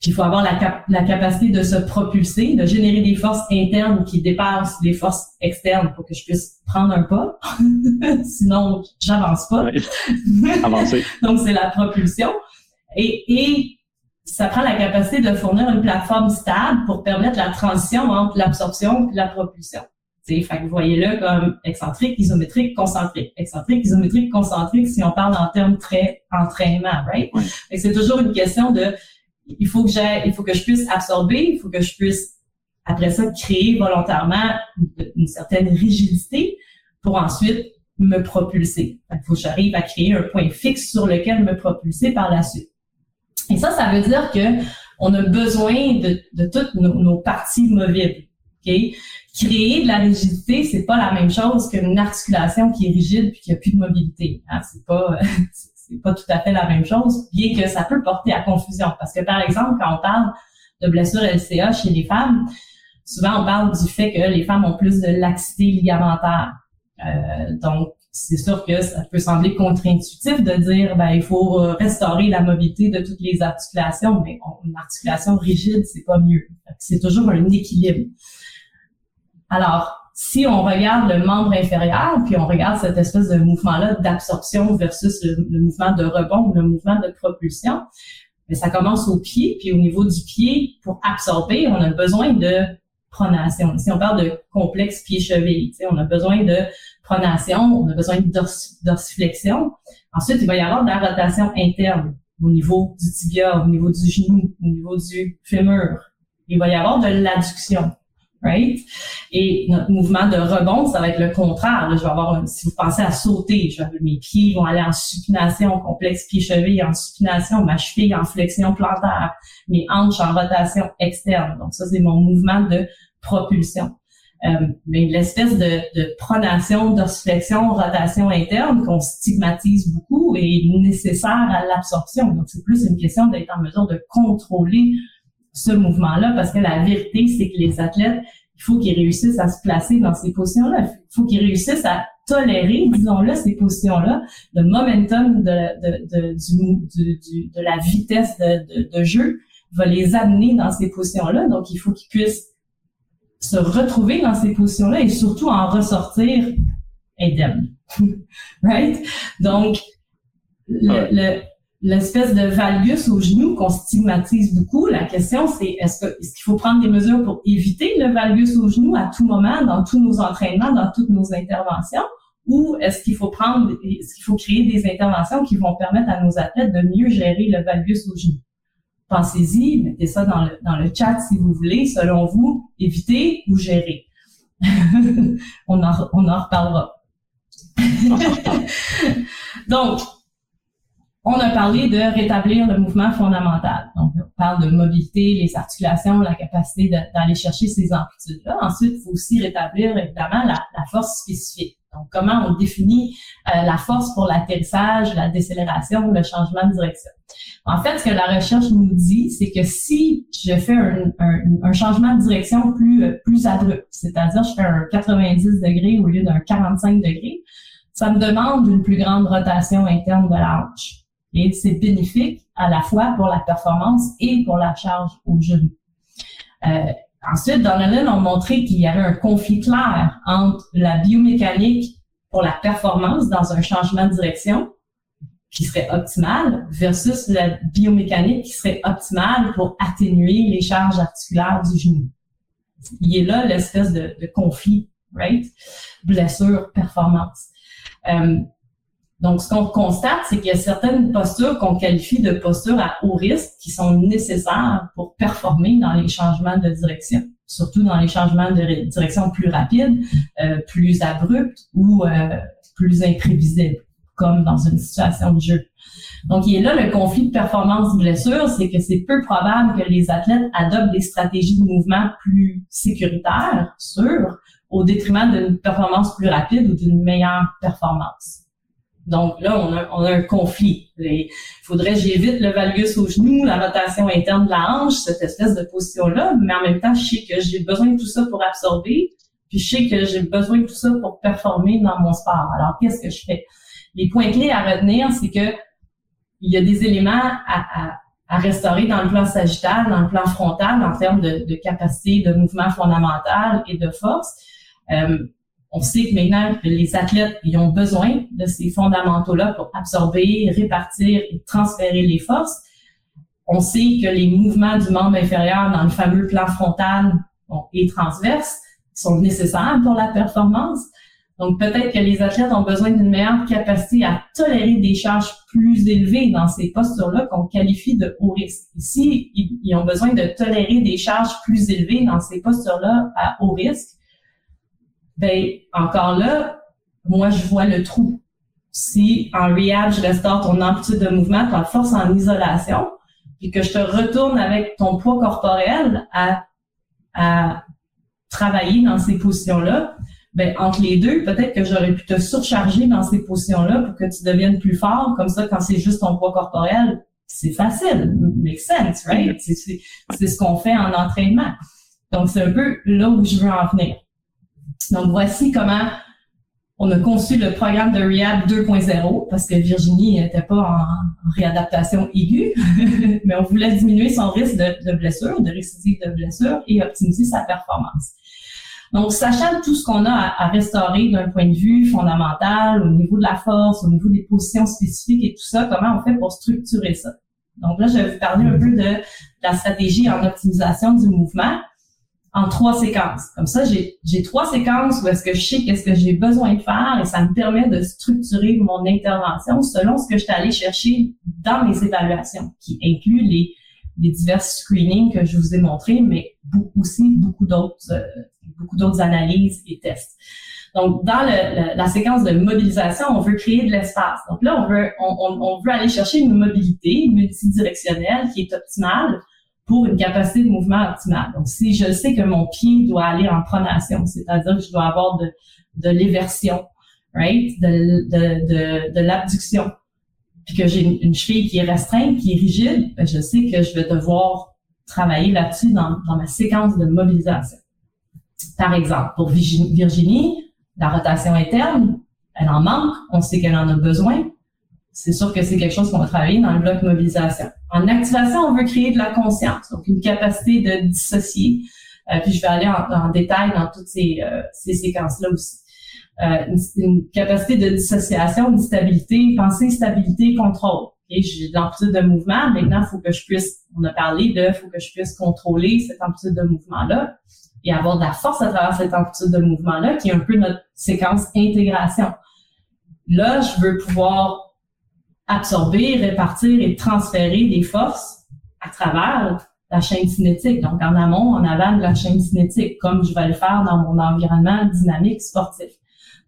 Puis il faut avoir la, la, capacité de se propulser, de générer des forces internes qui dépassent les forces externes pour que je puisse prendre un pas. Sinon, j'avance pas. Avancer. Donc, c'est la propulsion. Et, et ça prend la capacité de fournir une plateforme stable pour permettre la transition entre l'absorption et la propulsion. Fait que vous voyez-le comme excentrique, isométrique, concentrique. Excentrique, isométrique, concentrique, si on parle en termes très entraînement, right? C'est toujours une question de il faut que il faut que je puisse absorber, il faut que je puisse après ça créer volontairement une, certaine rigidité pour ensuite me propulser. Il faut que j'arrive à créer un point fixe sur lequel me propulser par la suite. Et ça, ça veut dire que on a besoin de, toutes nos, parties movibles. Okay? Créer de la rigidité, c'est pas la même chose qu'une articulation qui est rigide puis qui a plus de mobilité. Hein? C'est pas c'est pas tout à fait la même chose, bien que ça peut porter à confusion. Parce que, par exemple, quand on parle de blessures LCA chez les femmes, souvent on parle du fait que les femmes ont plus de laxité ligamentaire. Euh, donc, c'est sûr que ça peut sembler contre-intuitif de dire ben il faut restaurer la mobilité de toutes les articulations, mais une articulation rigide, c'est pas mieux. C'est toujours un équilibre. Alors, si on regarde le membre inférieur, puis on regarde cette espèce de mouvement-là d'absorption versus le, mouvement de rebond ou le mouvement de propulsion, mais ça commence au pied, puis au niveau du pied, pour absorber, on a besoin de pronation. Si on parle de complexe pied-cheville, on a besoin de pronation, on a besoin de dorsiflexion. Ensuite, il va y avoir de la rotation interne au niveau du tibia, au niveau du genou, au niveau du fémur. Il va y avoir de l'adduction right? Et notre mouvement de rebond, ça va être le contraire. je vais avoir, si vous pensez à sauter, je vais, mes pieds vont aller en supination, complexe pied-cheville en supination, ma cheville en flexion plantaire, mes hanches en rotation externe. Donc ça, c'est mon mouvement de propulsion. Euh, mais l'espèce de, de pronation, dorsiflexion, rotation interne qu'on stigmatise beaucoup est nécessaire à l'absorption. Donc, c'est plus une question d'être en mesure de contrôler ce mouvement-là parce que la vérité, c'est que les athlètes, il faut qu'ils réussissent à se placer dans ces positions-là. Il faut qu'ils réussissent à tolérer, disons-le, ces positions-là, le momentum de, de, du, de la vitesse de, de, jeu va les amener dans ces positions-là. Donc, il faut qu'ils puissent se retrouver dans ces positions-là et surtout en ressortir indemne. right? Donc, le, l'espèce de valgus au genou qu'on stigmatise beaucoup. La question, c'est est-ce qu'il faut prendre des mesures pour éviter le valgus au genou à tout moment, dans tous nos entraînements, dans toutes nos interventions, ou est-ce qu'il faut prendre, est-ce qu'il faut créer des interventions qui vont permettre à nos athlètes de mieux gérer le valgus au genou? Pensez-y, mettez ça dans le, dans le chat si vous voulez. Selon vous, éviter ou gérer? on, en, on en reparlera. Donc, on a parlé de rétablir le mouvement fondamental. Donc, on parle de mobilité, les articulations, la capacité d'aller chercher ces amplitudes-là. Ensuite, il faut aussi rétablir évidemment la, force spécifique. Donc, comment on définit euh, la force pour l'atterrissage, la décélération le changement de direction? En fait, ce que la recherche nous dit, c'est que si je fais un, changement de direction plus, euh, plus c'est-à-dire je fais un 90 degrés au lieu d'un 45 degrés, ça me demande une plus grande rotation interne de la hanche. Et c'est bénéfique à la fois pour la performance et pour la charge au genou. Euh, ensuite, le on montré qu'il y avait un conflit clair entre la biomécanique pour la performance dans un changement de direction qui serait optimal versus la biomécanique qui serait optimale pour atténuer les charges articulaires du genou. Il est là l'espèce de, de, conflit, right? Blessure, performance. Euh, donc, ce qu'on constate, c'est qu'il y a certaines postures qu'on qualifie de postures à haut risque qui sont nécessaires pour performer dans les changements de direction, surtout dans les changements de direction plus rapides, euh, plus abrupts ou euh, plus imprévisibles, comme dans une situation de jeu. Donc, il est là le conflit de performance-blessure, c'est que c'est peu probable que les athlètes adoptent des stratégies de mouvement plus sécuritaires, sûres, au détriment d'une performance plus rapide ou d'une meilleure performance. Donc là, on a, on a un conflit. Il faudrait que j'évite le valgus au genou, la rotation interne de la hanche, cette espèce de position-là, mais en même temps, je sais que j'ai besoin de tout ça pour absorber, puis je sais que j'ai besoin de tout ça pour performer dans mon sport. Alors, qu'est-ce que je fais? Les points clés à retenir, c'est que il y a des éléments à, à, à, restaurer dans le plan sagittal, dans le plan frontal, en termes de, de capacité, de mouvement fondamental et de force. Euh, on sait que maintenant que les athlètes ils ont besoin de ces fondamentaux-là pour absorber, répartir et transférer les forces. On sait que les mouvements du membre inférieur dans le fameux plan frontal et transverse sont nécessaires pour la performance. Donc peut-être que les athlètes ont besoin d'une meilleure capacité à tolérer des charges plus élevées dans ces postures-là qu'on qualifie de haut risque. Ici, ils ont besoin de tolérer des charges plus élevées dans ces postures-là à haut risque ben encore là, moi je vois le trou. Si en rehab, je restaure ton amplitude de mouvement, ta force en isolation, puis que je te retourne avec ton poids corporel à, à travailler dans ces positions-là, ben entre les deux, peut-être que j'aurais pu te surcharger dans ces positions-là pour que tu deviennes plus fort. Comme ça, quand c'est juste ton poids corporel, c'est facile, make sense, right? C'est ce qu'on fait en entraînement. Donc, c'est un peu là où je veux en venir. Donc, voici comment on a conçu le programme de Rehab 2.0 parce que Virginie n'était pas en, réadaptation aiguë, mais on voulait diminuer son risque de, blessure, de récidive de blessure et optimiser sa performance. Donc, sachant tout ce qu'on a à, restaurer d'un point de vue fondamental, au niveau de la force, au niveau des positions spécifiques et tout ça, comment on fait pour structurer ça? Donc là, je vais vous parler un peu de la stratégie en optimisation du mouvement en trois séquences. Comme ça, j'ai trois séquences où est-ce que je sais qu'est-ce que j'ai besoin de faire et ça me permet de structurer mon intervention selon ce que je suis allé chercher dans mes évaluations, qui incluent les, les divers screenings que je vous ai montrés, mais aussi beaucoup d'autres euh, beaucoup d'autres analyses et tests. Donc, dans le, la séquence de mobilisation, on veut créer de l'espace. Donc là, on veut, on, on veut aller chercher une mobilité multidirectionnelle qui est optimale pour une capacité de mouvement optimale. Donc, si je sais que mon pied doit aller en pronation, c'est-à-dire que je dois avoir de, de l'éversion, right, de, de, de, de l'abduction, puis que j'ai une, cheville qui est restreinte, qui est rigide, ben, je sais que je vais devoir travailler là-dessus dans, dans ma séquence de mobilisation. Par exemple, pour Virginie, la rotation interne, elle en manque, on sait qu'elle en a besoin, c'est sûr que c'est quelque chose qu'on va travailler dans le bloc mobilisation. En activation, on veut créer de la conscience, donc une capacité de dissocier. Euh, puis je vais aller en, détail dans toutes ces, euh, ces séquences-là aussi. Euh, une, capacité de dissociation, une stabilité, pensée, stabilité, contrôle. Et j'ai de l'amplitude de mouvement. Maintenant, il faut que je puisse, on a parlé de, faut que je puisse contrôler cette amplitude de mouvement-là et avoir de la force à travers cette amplitude de mouvement-là, qui est un peu notre séquence intégration. Là, je veux pouvoir absorber, répartir et transférer des forces à travers la chaîne cinétique, donc en amont, en aval de la chaîne cinétique, comme je vais le faire dans mon environnement dynamique sportif.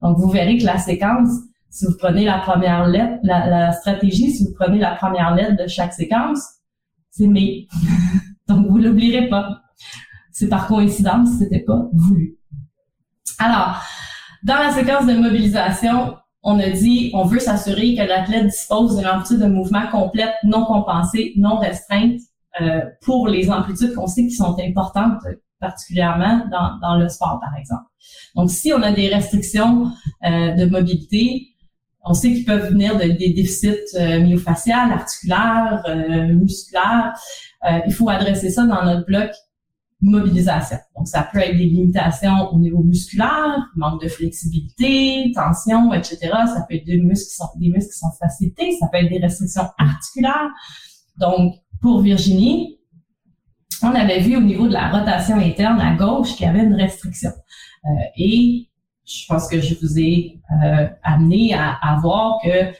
Donc, vous verrez que la séquence, si vous prenez la première lettre, la, stratégie, si vous prenez la première lettre de chaque séquence, c'est mais. donc, vous l'oublierez pas. C'est par coïncidence, c'était pas voulu. Alors, dans la séquence de mobilisation, on a dit on veut s'assurer que l'athlète dispose d'une amplitude de mouvement complète, non compensée, non restreinte euh, pour les amplitudes qu'on sait qui sont importantes, particulièrement dans, dans le sport, par exemple. Donc, si on a des restrictions euh, de mobilité, on sait qu'ils peuvent venir de, des déficits euh, myofaciales, articulaires, euh, musculaires. il faut adresser ça dans notre bloc mobilisation. Donc, ça peut être des limitations au niveau musculaire, manque de flexibilité, tension, etc. Ça peut être des muscles qui sont, des muscles qui sont facilités, ça peut être des restrictions articulaires. Donc, pour Virginie, on avait vu au niveau de la rotation interne à gauche qu'il y avait une restriction. Euh, et je pense que je vous ai euh, amené à, à voir que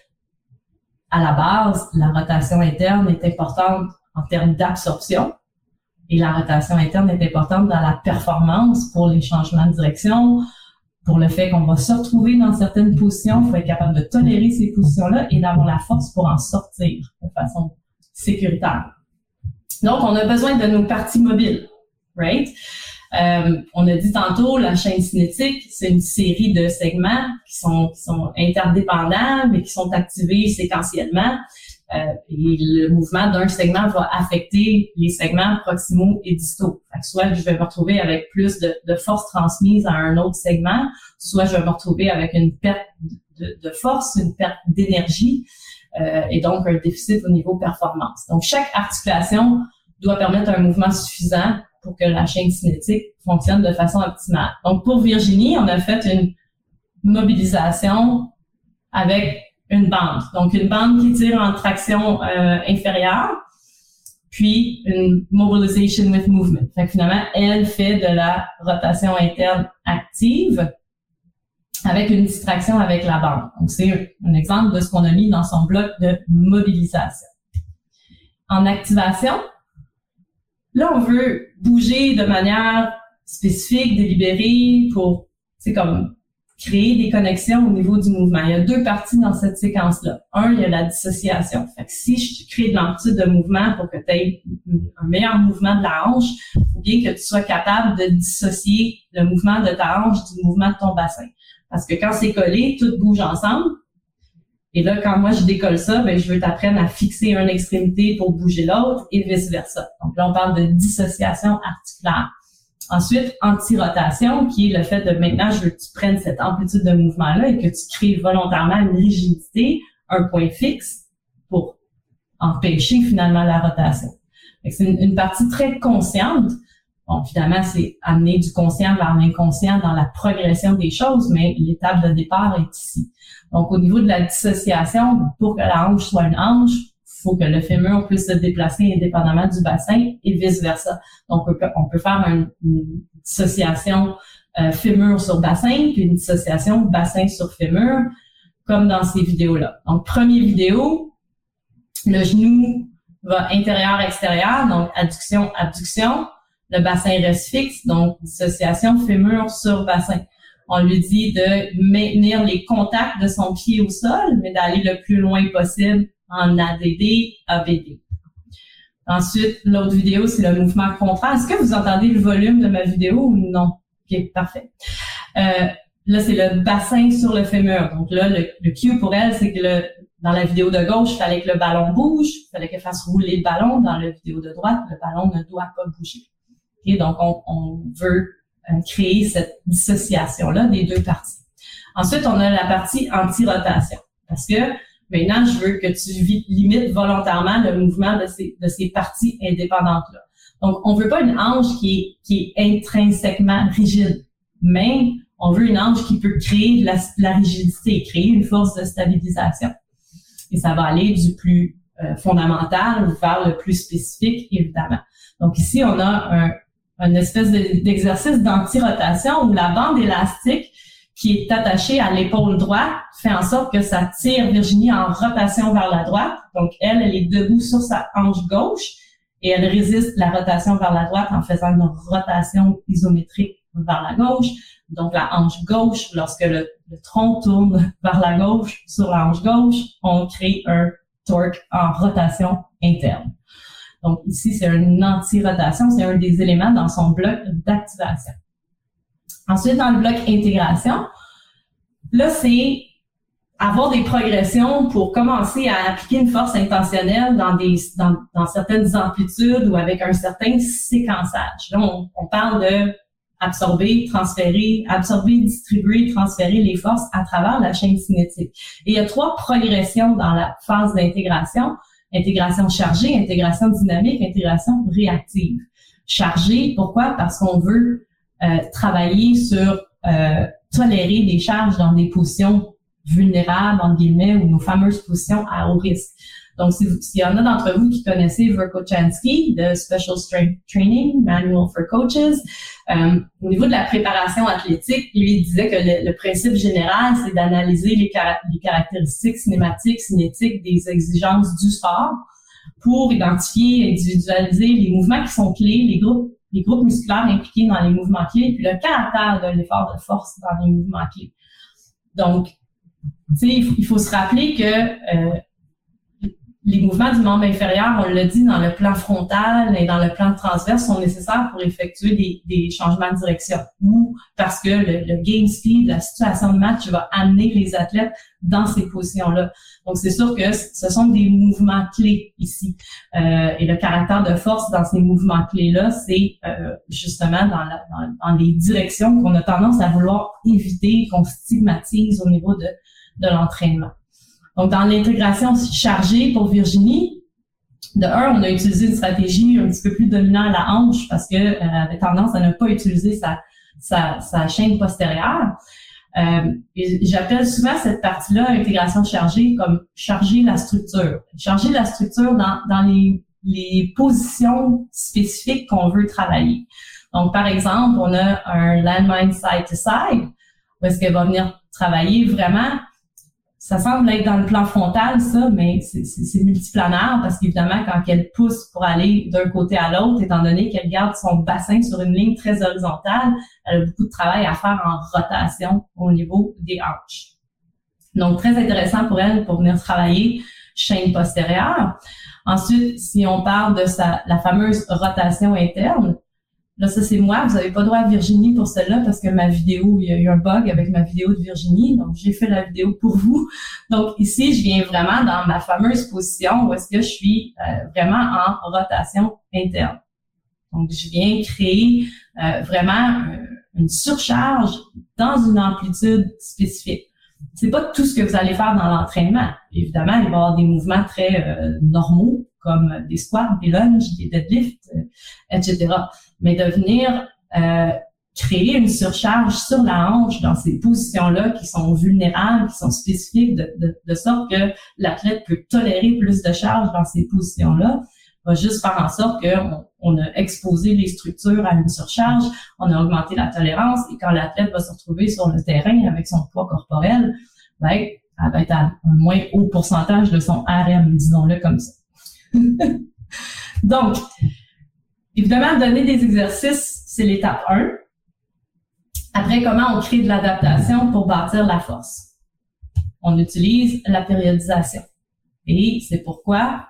à la base, la rotation interne est importante en termes d'absorption, et la rotation interne est importante dans la performance pour les changements de direction, pour le fait qu'on va se retrouver dans certaines positions. Il faut être capable de tolérer ces positions-là et d'avoir la force pour en sortir de façon sécuritaire. Donc, on a besoin de nos parties mobiles, right? Euh, on a dit tantôt, la chaîne cinétique, c'est une série de segments qui sont, qui sont interdépendants, mais qui sont activés séquentiellement. Euh, et le mouvement d'un segment va affecter les segments proximaux et distaux. Soit je vais me retrouver avec plus de, de, force transmise à un autre segment, soit je vais me retrouver avec une perte de, de force, une perte d'énergie euh, et donc un déficit au niveau performance. Donc chaque articulation doit permettre un mouvement suffisant pour que la chaîne cinétique fonctionne de façon optimale. Donc pour Virginie, on a fait une mobilisation avec une bande. Donc, une bande qui tire en traction euh, inférieure, puis une mobilization with movement. Fait que finalement, elle fait de la rotation interne active avec une distraction avec la bande. Donc, c'est un exemple de ce qu'on a mis dans son bloc de mobilisation. En activation, là, on veut bouger de manière spécifique, délibérée pour, c'est comme créer des connexions au niveau du mouvement. Il y a deux parties dans cette séquence-là. Un, il y a la dissociation. Fait que si je crée de l'amplitude de mouvement pour que tu aies un meilleur mouvement de la hanche, il faut bien que tu sois capable de dissocier le mouvement de ta hanche du mouvement de ton bassin. Parce que quand c'est collé, tout bouge ensemble. Et là, quand moi je décolle ça, ben, je veux t'apprendre à fixer une extrémité pour bouger l'autre et vice-versa. Donc là, on parle de dissociation articulaire. Ensuite, anti-rotation, qui est le fait de maintenant, je veux que tu prennes cette amplitude de mouvement-là et que tu crées volontairement une rigidité, un point fixe pour empêcher finalement la rotation. C'est une, partie très consciente. Bon, finalement, c'est amener du conscient vers l'inconscient dans la progression des choses, mais l'étape de départ est ici. Donc, au niveau de la dissociation, pour que la hanche soit une hanche, faut que le fémur puisse se déplacer indépendamment du bassin et vice-versa. Donc, on peut, faire une, dissociation euh, fémur sur bassin, puis une dissociation bassin sur fémur, comme dans ces vidéos-là. Donc, première vidéo, le genou va intérieur-extérieur, donc adduction-abduction. Le bassin reste fixe, donc dissociation fémur sur bassin. On lui dit de maintenir les contacts de son pied au sol, mais d'aller le plus loin possible en ADD, ABD. Ensuite, l'autre vidéo, c'est le mouvement contraire. Est-ce que vous entendez le volume de ma vidéo ou non? OK, parfait. Euh, là, c'est le bassin sur le fémur. Donc là, le, le cue pour elle, c'est que le, dans la vidéo de gauche, il fallait que le ballon bouge, il fallait qu'elle fasse rouler le ballon. Dans la vidéo de droite, le ballon ne doit pas bouger. Okay, donc, on, veut euh, créer cette dissociation-là des deux parties. Ensuite, on a la partie anti-rotation. Parce que Maintenant, je veux que tu limites volontairement le mouvement de ces, de ces parties indépendantes-là. Donc, on veut pas une hanche qui est, qui est intrinsèquement rigide, mais on veut une hanche qui peut créer de la, la rigidité, créer une force de stabilisation. Et ça va aller du plus euh, fondamental vers le plus spécifique, évidemment. Donc ici, on a un, un espèce d'exercice d'anti-rotation où la bande élastique qui est attaché à l'épaule droite fait en sorte que ça tire Virginie en rotation vers la droite. Donc, elle, elle est debout sur sa hanche gauche et elle résiste la rotation vers la droite en faisant une rotation isométrique vers la gauche. Donc, la hanche gauche, lorsque le, tronc tourne vers la gauche sur la hanche gauche, on crée un torque en rotation interne. Donc, ici, c'est une anti-rotation, c'est un des éléments dans son bloc d'activation. Ensuite, dans le bloc intégration, là, c'est avoir des progressions pour commencer à appliquer une force intentionnelle dans des dans, certaines amplitudes ou avec un certain séquençage. Là, on, on, parle de absorber, transférer, absorber, distribuer, transférer les forces à travers la chaîne cinétique. Et il y a trois progressions dans la phase d'intégration. Intégration chargée, intégration dynamique, intégration réactive. Chargée, pourquoi? Parce qu'on veut travailler sur euh, tolérer des charges dans des positions vulnérables, entre guillemets, ou nos fameuses positions à haut risque. Donc, s'il y en a d'entre vous qui connaissez Verkochansky de Special Strength Training, Manual for Coaches, euh, au niveau de la préparation athlétique, lui disait que le, principe général, c'est d'analyser les, les, caractéristiques cinématiques, cinétiques des exigences du sport pour identifier, individualiser les mouvements qui sont clés, les groupes les groupes musculaires impliqués dans les mouvements clés, puis le caractère de l'effort de force dans les mouvements clés. Donc, tu sais, il faut se rappeler que euh, les mouvements du membre inférieur, on l'a dit, dans le plan frontal et dans le plan transverse, sont nécessaires pour effectuer des, changements de direction ou parce que le, le, game speed, la situation de match va amener les athlètes dans ces positions-là. Donc, c'est sûr que ce sont des mouvements clés ici. Euh, et le caractère de force dans ces mouvements clés-là, c'est euh, justement dans, les directions qu'on a tendance à vouloir éviter, qu'on stigmatise au niveau de l'entraînement. Donc, dans l'intégration chargée pour Virginie, de un, on a utilisé une stratégie un petit peu plus dominante à la hanche parce qu'elle euh, avait tendance à ne pas utiliser sa, sa, sa chaîne postérieure. Euh, J'appelle souvent cette partie-là, intégration chargée, comme charger la structure. Charger la structure dans, dans les, les positions spécifiques qu'on veut travailler. Donc, par exemple, on a un landmine side-to-side, où est-ce qu'elle va venir travailler vraiment ça semble être dans le plan frontal, ça, mais c'est multiplanaire parce qu'évidemment, quand elle pousse pour aller d'un côté à l'autre, étant donné qu'elle garde son bassin sur une ligne très horizontale, elle a beaucoup de travail à faire en rotation au niveau des hanches. Donc, très intéressant pour elle pour venir travailler chaîne postérieure. Ensuite, si on parle de sa, la fameuse rotation interne, Là, ça, c'est moi. Vous n'avez pas droit à Virginie pour celle-là parce que ma vidéo, il y a eu un bug avec ma vidéo de Virginie. Donc, j'ai fait la vidéo pour vous. Donc, ici, je viens vraiment dans ma fameuse position où est-ce que je suis euh, vraiment en rotation interne. Donc, je viens créer euh, vraiment euh, une surcharge dans une amplitude spécifique. C'est pas tout ce que vous allez faire dans l'entraînement. Évidemment, il va y avoir des mouvements très normaux comme des squats, des lunges, des deadlifts, etc mais de venir euh, créer une surcharge sur la hanche dans ces positions-là qui sont vulnérables, qui sont spécifiques, de, de, de sorte que l'athlète peut tolérer plus de charge dans ces positions-là, va juste faire en sorte qu'on on a exposé les structures à une surcharge, on a augmenté la tolérance, et quand l'athlète va se retrouver sur le terrain avec son poids corporel, ben, elle va être à un moins haut pourcentage de son RM, disons-le comme ça. Donc, Évidemment, donner des exercices, c'est l'étape 1. Après, comment on crée de l'adaptation pour bâtir la force? On utilise la périodisation. Et c'est pourquoi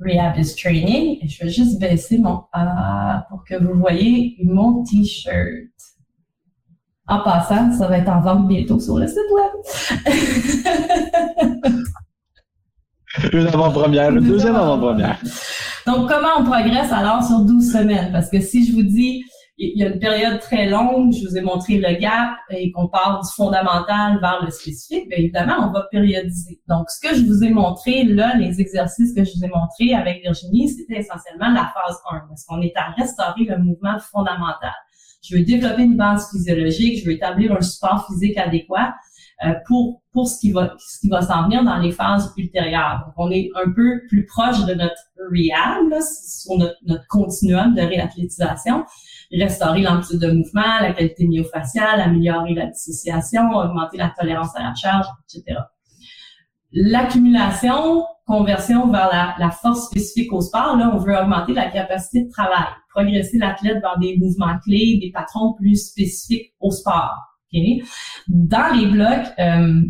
Rehab is Training. Et je vais juste baisser mon A pour que vous voyez mon T-shirt. En passant, ça va être en vente bientôt sur le site web. une avant-première, une deuxième avant-première. Donc, comment on progresse alors sur 12 semaines? Parce que si je vous dis, il y a une période très longue, je vous ai montré le gap et qu'on part du fondamental vers le spécifique, bien évidemment, on va périodiser. Donc, ce que je vous ai montré, là, les exercices que je vous ai montrés avec Virginie, c'était essentiellement la phase 1, parce qu'on est à restaurer le mouvement fondamental. Je veux développer une base physiologique, je veux établir un support physique adéquat. Euh, pour pour ce qui va ce qui va s'en venir dans les phases ultérieures. Donc, on est un peu plus proche de notre rehab, là, sur notre, continuum de réathlétisation, restaurer l'amplitude de mouvement, la qualité myofaciale, améliorer la dissociation, augmenter la tolérance à la charge, etc. L'accumulation, conversion vers la, la, force spécifique au sport, là, on veut augmenter la capacité de travail, progresser l'athlète vers des mouvements clés, des patrons plus spécifiques au sport. Dans les blocs euh,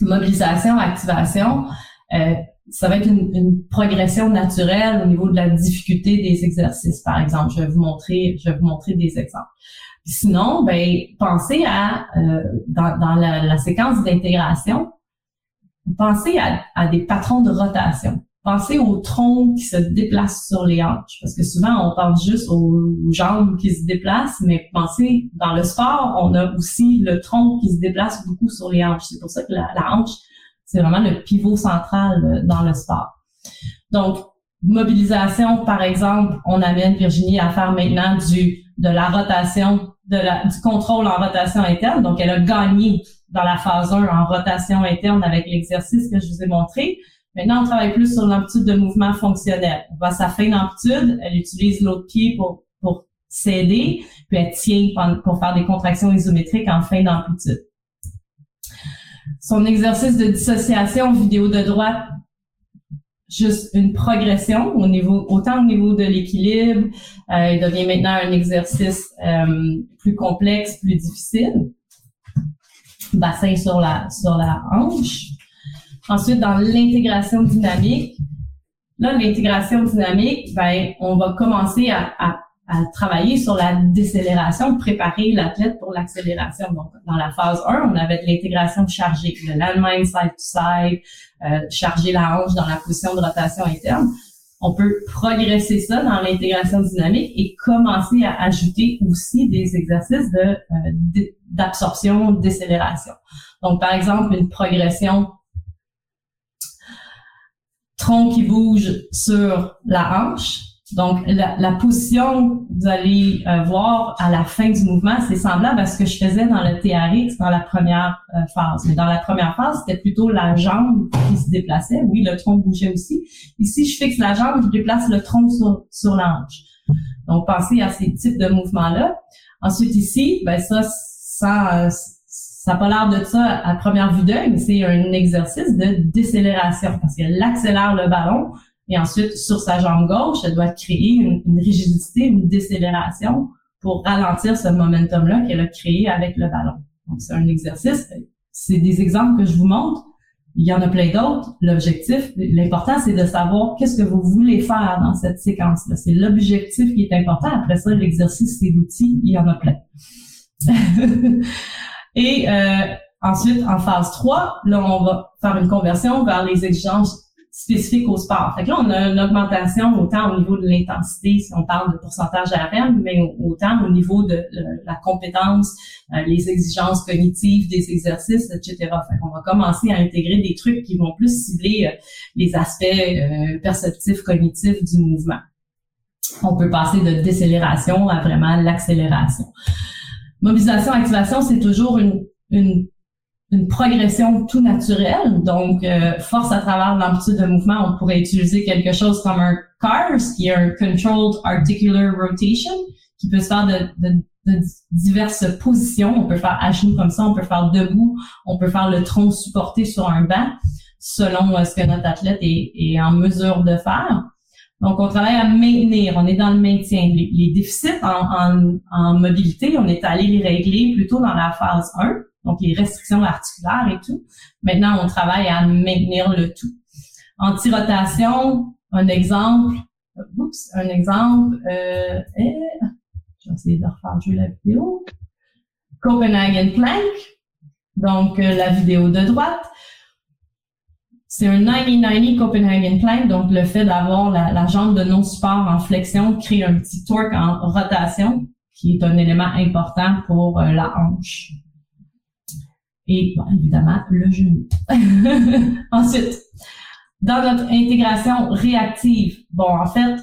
mobilisation, activation, euh, ça va être une, progression naturelle au niveau de la difficulté des exercices, par exemple. Je vais vous montrer, des exemples. sinon, ben, pensez à euh, dans, la, séquence d'intégration, pensez à, des patrons de rotation. Pensez au tronc qui se déplace sur les hanches, parce que souvent on pense juste aux, jambes qui se déplacent, mais pensez, dans le sport, on a aussi le tronc qui se déplace beaucoup sur les hanches. C'est pour ça que la, hanche, c'est vraiment le pivot central euh, dans le sport. Donc, mobilisation, par exemple, on amène Virginie à faire maintenant du de la rotation, du contrôle en rotation interne. Donc, elle a gagné dans la phase 1 en rotation interne avec l'exercice que je vous ai montré. Maintenant, on travaille plus sur l'amplitude de mouvement fonctionnel. On à sa fin d'amplitude, elle utilise l'autre pied pour, pour s'aider, puis elle tient pour faire des contractions isométriques en fin d'amplitude. Son exercice de dissociation vidéo de droite, juste une progression au niveau, autant au niveau de l'équilibre, euh, il devient maintenant un exercice euh, plus complexe, plus difficile. Bassin sur la sur la hanche. Ensuite, dans l'intégration dynamique, là, l'intégration dynamique, ben, on va commencer à, à, à, travailler sur la décélération, préparer l'athlète pour l'accélération. Donc, dans la phase 1, on avait de l'intégration chargée, le landmine side-to-side, euh, charger la hanche dans la position de rotation interne on peut progresser ça dans l'intégration dynamique et commencer à ajouter aussi des exercices de euh, d'absorption, décélération. Donc, par exemple, une progression tronc qui bouge sur la hanche, donc, la, la, position, vous allez euh, voir à la fin du mouvement, c'est semblable à ce que je faisais dans le TRX dans la première euh, phase. Mais dans la première phase, c'était plutôt la jambe qui se déplaçait. Oui, le tronc bougeait aussi. Ici, je fixe la jambe, je déplace le tronc sur, sur l'ange. Donc, pensez à ces types de mouvements-là. Ensuite, ici, ben ça, ça, ça n'a pas l'air de ça à première vue d'œil, mais c'est un exercice de décélération parce qu'elle accélère le ballon et ensuite, sur sa jambe gauche, elle doit créer une, rigidité, une décélération pour ralentir ce momentum-là qu'elle a créé avec le ballon. Donc, c'est un exercice. C'est des exemples que je vous montre. Il y en a plein d'autres. L'objectif, l'important, c'est de savoir qu'est-ce que vous voulez faire dans cette séquence-là. C'est l'objectif qui est important. Après ça, l'exercice, c'est l'outil. Il y en a plein. Et euh, ensuite, en phase 3, là, on va faire une conversion vers les exigences spécifique au sport. Fait que là, on a une augmentation autant au niveau de l'intensité, si on parle de pourcentage RM, mais autant au niveau de, la compétence, euh, les exigences cognitives des exercices, etc. Fait qu'on va commencer à intégrer des trucs qui vont plus cibler euh, les aspects perceptifs, cognitifs du mouvement. On peut passer de décélération à vraiment l'accélération. Mobilisation, activation, c'est toujours une, une une progression tout naturelle. Donc, euh, force à travers l'amplitude de mouvement, on pourrait utiliser quelque chose comme un CARS, qui est un Controlled Articular Rotation, qui peut se faire de, de, de, diverses positions. On peut faire à genoux comme ça, on peut faire debout, on peut faire le tronc supporté sur un banc, selon euh, ce que notre athlète est, est, en mesure de faire. Donc, on travaille à maintenir, on est dans le maintien. Les, déficits en, mobilité, on est allé les régler plutôt dans la phase 1 donc les restrictions articulaires et tout. Maintenant, on travaille à maintenir le tout. Anti-rotation, un exemple, oups, un exemple, euh, eh, je vais essayer de refaire jouer la vidéo. Copenhagen Plank, donc euh, la vidéo de droite. C'est un 90-90 Copenhagen Plank, donc le fait d'avoir la, jambe de non-support en flexion crée un petit torque en rotation, qui est un élément important pour euh, la hanche et évidemment le genou. Ensuite, dans notre intégration réactive, bon, en fait,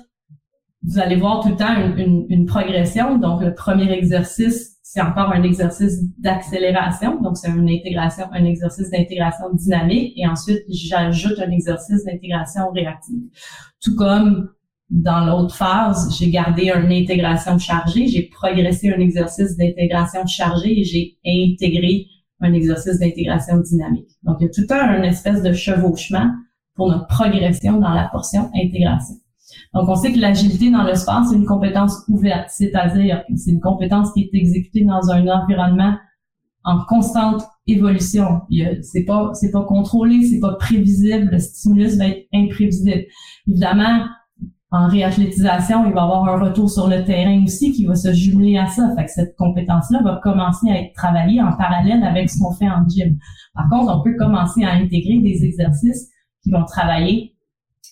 vous allez voir tout le temps une, progression. Donc, le premier exercice, c'est encore un exercice d'accélération. Donc, c'est une intégration, un exercice d'intégration dynamique. Et ensuite, j'ajoute un exercice d'intégration réactive. Tout comme dans l'autre phase, j'ai gardé une intégration chargée, j'ai progressé un exercice d'intégration chargée et j'ai intégré un exercice d'intégration dynamique. Donc, il y a tout une espèce de chevauchement pour notre progression dans la portion intégration. Donc, on sait que l'agilité dans le sport, c'est une compétence ouverte, c'est-à-dire que c'est une compétence qui est exécutée dans un environnement en constante évolution. C'est pas, c'est pas contrôlé, c'est pas prévisible. Le stimulus va être imprévisible. Évidemment, en réathlétisation, il va avoir un retour sur le terrain aussi qui va se jumeler à ça. Fait que cette compétence-là va commencer à être travaillée en parallèle avec ce qu'on fait en gym. Par contre, on peut commencer à intégrer des exercices qui vont travailler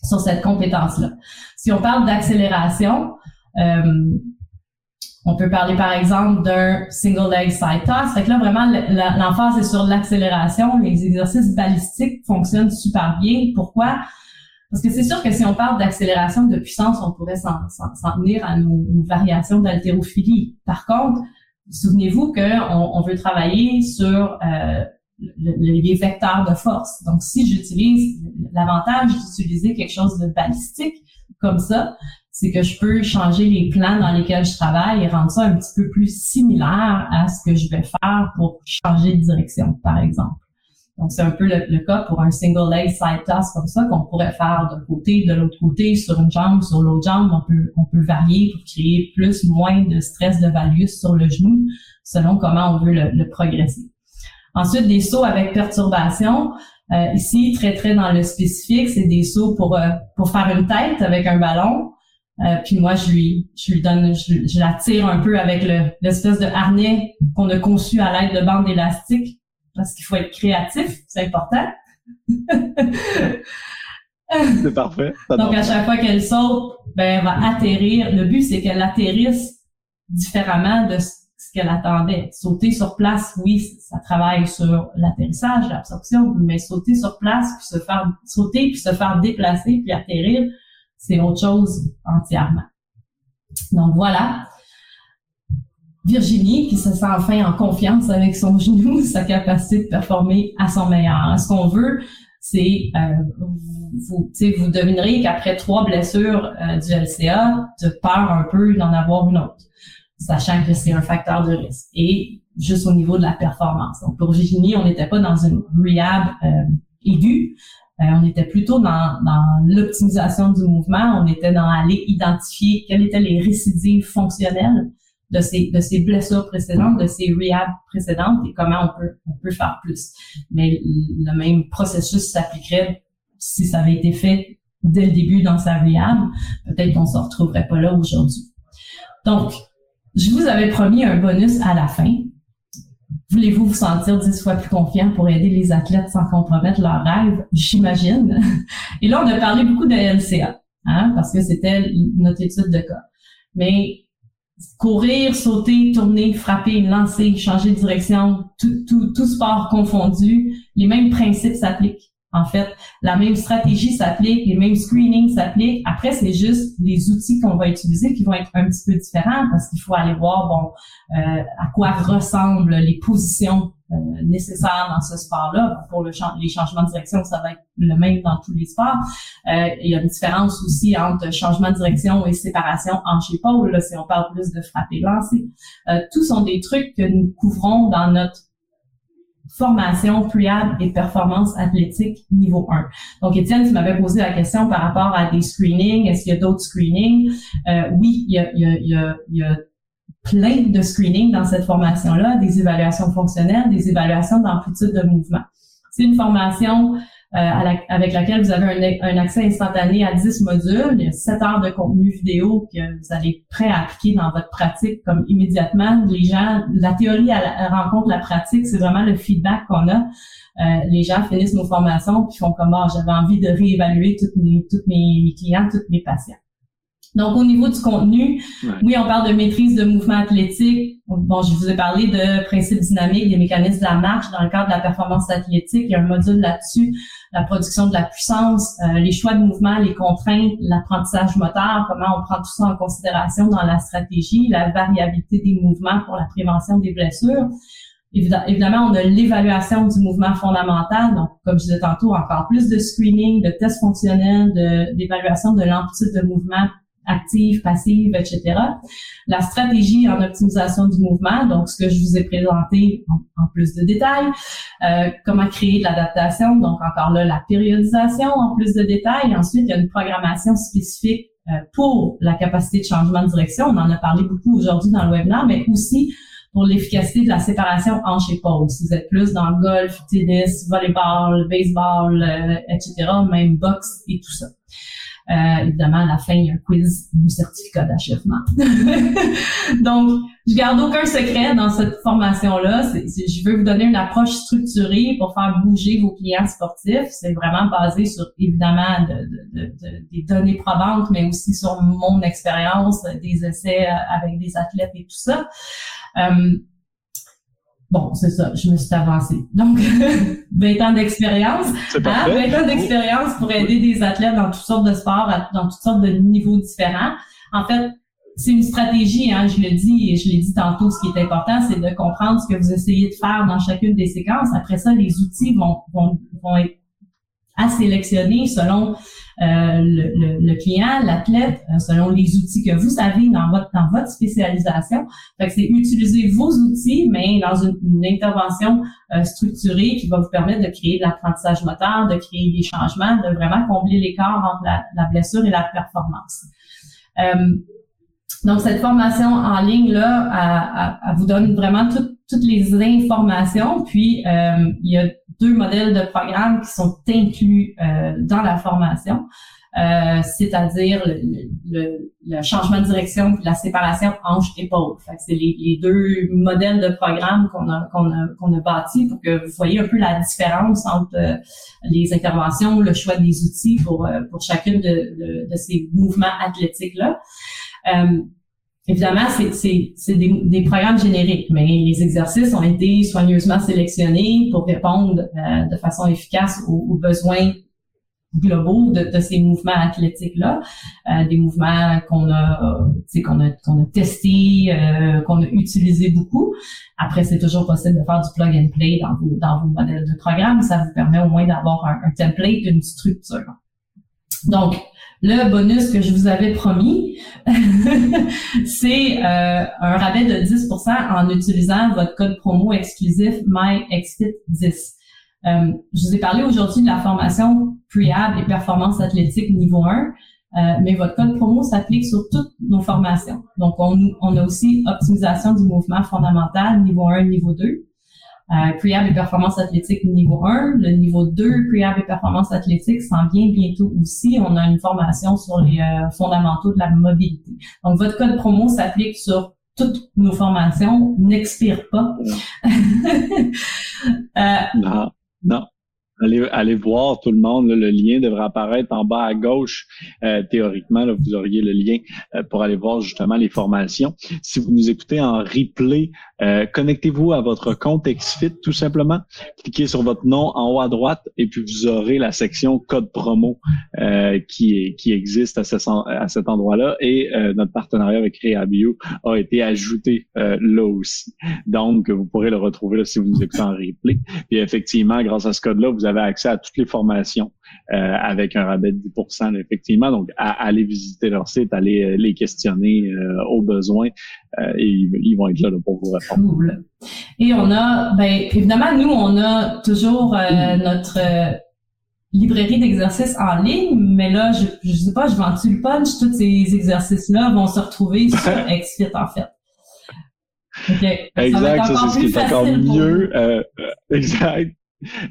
sur cette compétence-là. Si on parle d'accélération, euh, on peut parler par exemple d'un single leg side toss. Fait que là, vraiment, l'emphase est sur l'accélération. Les exercices balistiques fonctionnent super bien. Pourquoi? Parce que c'est sûr que si on parle d'accélération de puissance, on pourrait s'en tenir à nos, variations d'haltérophilie. Par contre, souvenez-vous qu'on on veut travailler sur euh, les vecteurs de force. Donc, si j'utilise l'avantage d'utiliser quelque chose de balistique comme ça, c'est que je peux changer les plans dans lesquels je travaille et rendre ça un petit peu plus similaire à ce que je vais faire pour changer de direction, par exemple. Donc, c'est un peu le, cas pour un single leg side toss comme ça qu'on pourrait faire d'un côté, de l'autre côté, sur une jambe, sur l'autre jambe. On peut, on peut varier pour créer plus, moins de stress de valgus sur le genou selon comment on veut le, progresser. Ensuite, des sauts avec perturbation. Euh, ici, très très dans le spécifique, c'est des sauts pour euh, pour faire une tête avec un ballon. Euh, puis moi, je lui je lui donne, je, je la tire un peu avec le l'espèce de harnais qu'on a conçu à l'aide de bandes élastiques parce qu'il faut être créatif, c'est important. c'est parfait. Donc à chaque fois qu'elle saute, ben elle va atterrir. Le but c'est qu'elle atterrisse différemment de ce qu'elle attendait. Sauter sur place, oui, ça travaille sur l'atterrissage, l'absorption, mais sauter sur place, puis se faire sauter, puis se faire déplacer, puis atterrir, c'est autre chose entièrement. Donc voilà. Virginie, qui se sent enfin en confiance avec son genou, sa capacité de performer à son meilleur. Ce qu'on veut, c'est euh, vous, vous devinerez qu'après trois blessures euh, du LCA, tu peur un peu d'en avoir une autre sachant que c'est un facteur de risque. Et juste au niveau de la performance. Donc, pour Virginie, on n'était pas dans une rehab euh, aiguë, euh, on était plutôt dans, dans l'optimisation du mouvement, on était dans aller identifier quelles étaient les récidives fonctionnelles de ces, de ces blessures précédentes, de ces rehab précédentes et comment on peut, on peut faire plus. Mais le même processus s'appliquerait si ça avait été fait dès le début dans sa rehab. Peut-être qu'on se retrouverait pas là aujourd'hui. Donc, je vous avais promis un bonus à la fin. Voulez-vous vous sentir dix fois plus confiant pour aider les athlètes sans compromettre leurs rêves? J'imagine. Et là, on a parlé beaucoup de LCA, hein, parce que c'était notre étude de cas. Mais courir, sauter, tourner, frapper, lancer, changer de direction, tout, tout, tout sport confondu, les mêmes principes s'appliquent. En fait, la même stratégie s'applique, les mêmes screenings s'appliquent. Après, c'est juste les outils qu'on va utiliser qui vont être un petit peu différents parce qu'il faut aller voir bon euh, à quoi ressemblent les positions euh, nécessaires dans ce sport-là. Pour le les changements de direction, ça va être le même dans tous les sports. Euh, il y a une différence aussi entre changement de direction et séparation hanche-épaule. Si on parle plus de frapper lancer, euh, tous sont des trucs que nous couvrons dans notre formation pre et performance athlétique niveau 1. Donc, Étienne, tu m'avais posé la question par rapport à des screenings. Est-ce qu'il y a d'autres screenings? Euh, oui, il y a, y a, y a, il y a plein de screenings dans cette formation-là, des évaluations fonctionnelles, des évaluations d'amplitude de mouvement. C'est une formation euh, avec laquelle vous avez un, accès instantané à 10 modules. Il y a 7 heures de contenu vidéo que vous allez prêt à appliquer dans votre pratique comme immédiatement. Les gens, la théorie elle, rencontre la pratique, c'est vraiment le feedback qu'on a. Euh, les gens finissent nos formations puis font comme ah, j'avais envie de réévaluer toutes mes, toutes mes clients, tous mes patients. Donc, au niveau du contenu, oui, on parle de maîtrise de mouvement athlétique. Bon, je vous ai parlé de principes dynamiques, des mécanismes de la marche dans le cadre de la performance athlétique. Il y a un module là-dessus, la production de la puissance, euh, les choix de mouvement, les contraintes, l'apprentissage moteur, comment on prend tout ça en considération dans la stratégie, la variabilité des mouvements pour la prévention des blessures. Évidemment, on a l'évaluation du mouvement fondamental, donc comme je disais tantôt, encore plus de screening, de tests fonctionnels, d'évaluation de l'amplitude de mouvement active, passive, etc. La stratégie en optimisation du mouvement, donc ce que je vous ai présenté en, plus de détails, euh, comment créer de l'adaptation, donc encore là, la périodisation en plus de détails. Ensuite, il y a une programmation spécifique euh, pour la capacité de changement de direction. On en a parlé beaucoup aujourd'hui dans le webinaire, mais aussi pour l'efficacité de la séparation hanche-épaule. Si vous êtes plus dans le golf, tennis, volleyball, baseball, euh, etc., même boxe et tout ça. Euh, évidemment, à la fin, il y a un quiz, un certificat d'achèvement. Donc, je garde aucun secret dans cette formation-là. Je veux vous donner une approche structurée pour faire bouger vos clients sportifs. C'est vraiment basé sur, évidemment, de, de, des données probantes, mais aussi sur mon expérience, des essais avec des athlètes et tout ça. Euh, Bon, c'est ça, je me suis avancée. Donc, 20 ans d'expérience. Hein, 20 ans d'expérience pour aider des athlètes dans toutes sortes de sports, dans toutes sortes de niveaux différents. En fait, c'est une stratégie, hein, je le dis et je l'ai dit tantôt, ce qui est important, c'est de comprendre ce que vous essayez de faire dans chacune des séquences. Après ça, les outils vont, vont, vont être à sélectionner selon euh, le, le, client, l'athlète, euh, selon les outils que vous avez dans votre dans votre spécialisation. Fait que c'est utiliser vos outils, mais dans une, intervention euh, structurée qui va vous permettre de créer de l'apprentissage moteur, de créer des changements, de vraiment combler l'écart entre la, la, blessure et la performance. donc cette formation en ligne là, elle, vous donne vraiment toutes toutes les informations. Puis il y a deux modèles de programme qui sont inclus dans la formation. Euh, c'est-à-dire le, le, changement de direction, la séparation hanche-épaule. C'est les, deux modèles de programme qu'on a, qu'on a, qu'on a bâtis pour que vous voyez un peu la différence entre euh, les interventions, le choix des outils pour, euh, pour chacune de, de, ces mouvements athlétiques-là. Évidemment, c'est des, des, programmes génériques, mais les exercices ont été soigneusement sélectionnés pour répondre de façon efficace aux, aux besoins globaux de, de ces mouvements athlétiques-là, euh, des mouvements qu'on a, qu'on a, qu'on a testés, euh, qu'on a utilisé beaucoup. Après, c'est toujours possible de faire du plug and play dans vos, dans vos modèles de programme. Ça vous permet au moins d'avoir un, un template, une structure. Donc, le bonus que je vous avais promis, c'est euh, un rabais de 10% en utilisant votre code promo exclusif MyExfit10. Euh, je vous ai parlé aujourd'hui de la formation Prehab et performance athlétique niveau 1, euh, mais votre code promo s'applique sur toutes nos formations. Donc, on, on, a aussi optimisation du mouvement fondamental niveau 1 niveau 2. Euh, et performance athlétique niveau 1. Le niveau 2, Prehab et performance athlétique, s'en vient bientôt aussi. On a une formation sur les euh, fondamentaux de la mobilité. Donc, votre code promo s'applique sur toutes nos formations, n'expire pas. euh, non. Allez, allez voir tout le monde. le lien devrait apparaître en bas à gauche. Euh, théoriquement, là, vous auriez le lien euh, pour aller voir justement les formations. Si vous nous écoutez en replay, euh, connectez-vous à votre compte XFIT tout simplement. Cliquez sur votre nom en haut à droite et puis vous aurez la section code promo qui, qui existe à, ce, à cet endroit-là. Et notre partenariat avec Rehabio a été ajouté là aussi. Donc, vous pourrez le retrouver là, si vous nous écoutez en replay. Puis effectivement, grâce à ce code-là, vous avez accès à toutes les formations euh, avec un rabais de 10 effectivement. Donc, à, aller visiter leur site, aller euh, les questionner euh, au besoin et ils vont être là, pour vous répondre. Cool. Et on a, ben, évidemment, nous, on a toujours notre librairie d'exercices en ligne, mais là, je, je sais pas, je vends-tu le punch? Tous ces exercices-là vont se retrouver sur XFIT, en fait. Okay. Exact, ça, c'est ce qui est encore mieux. exact.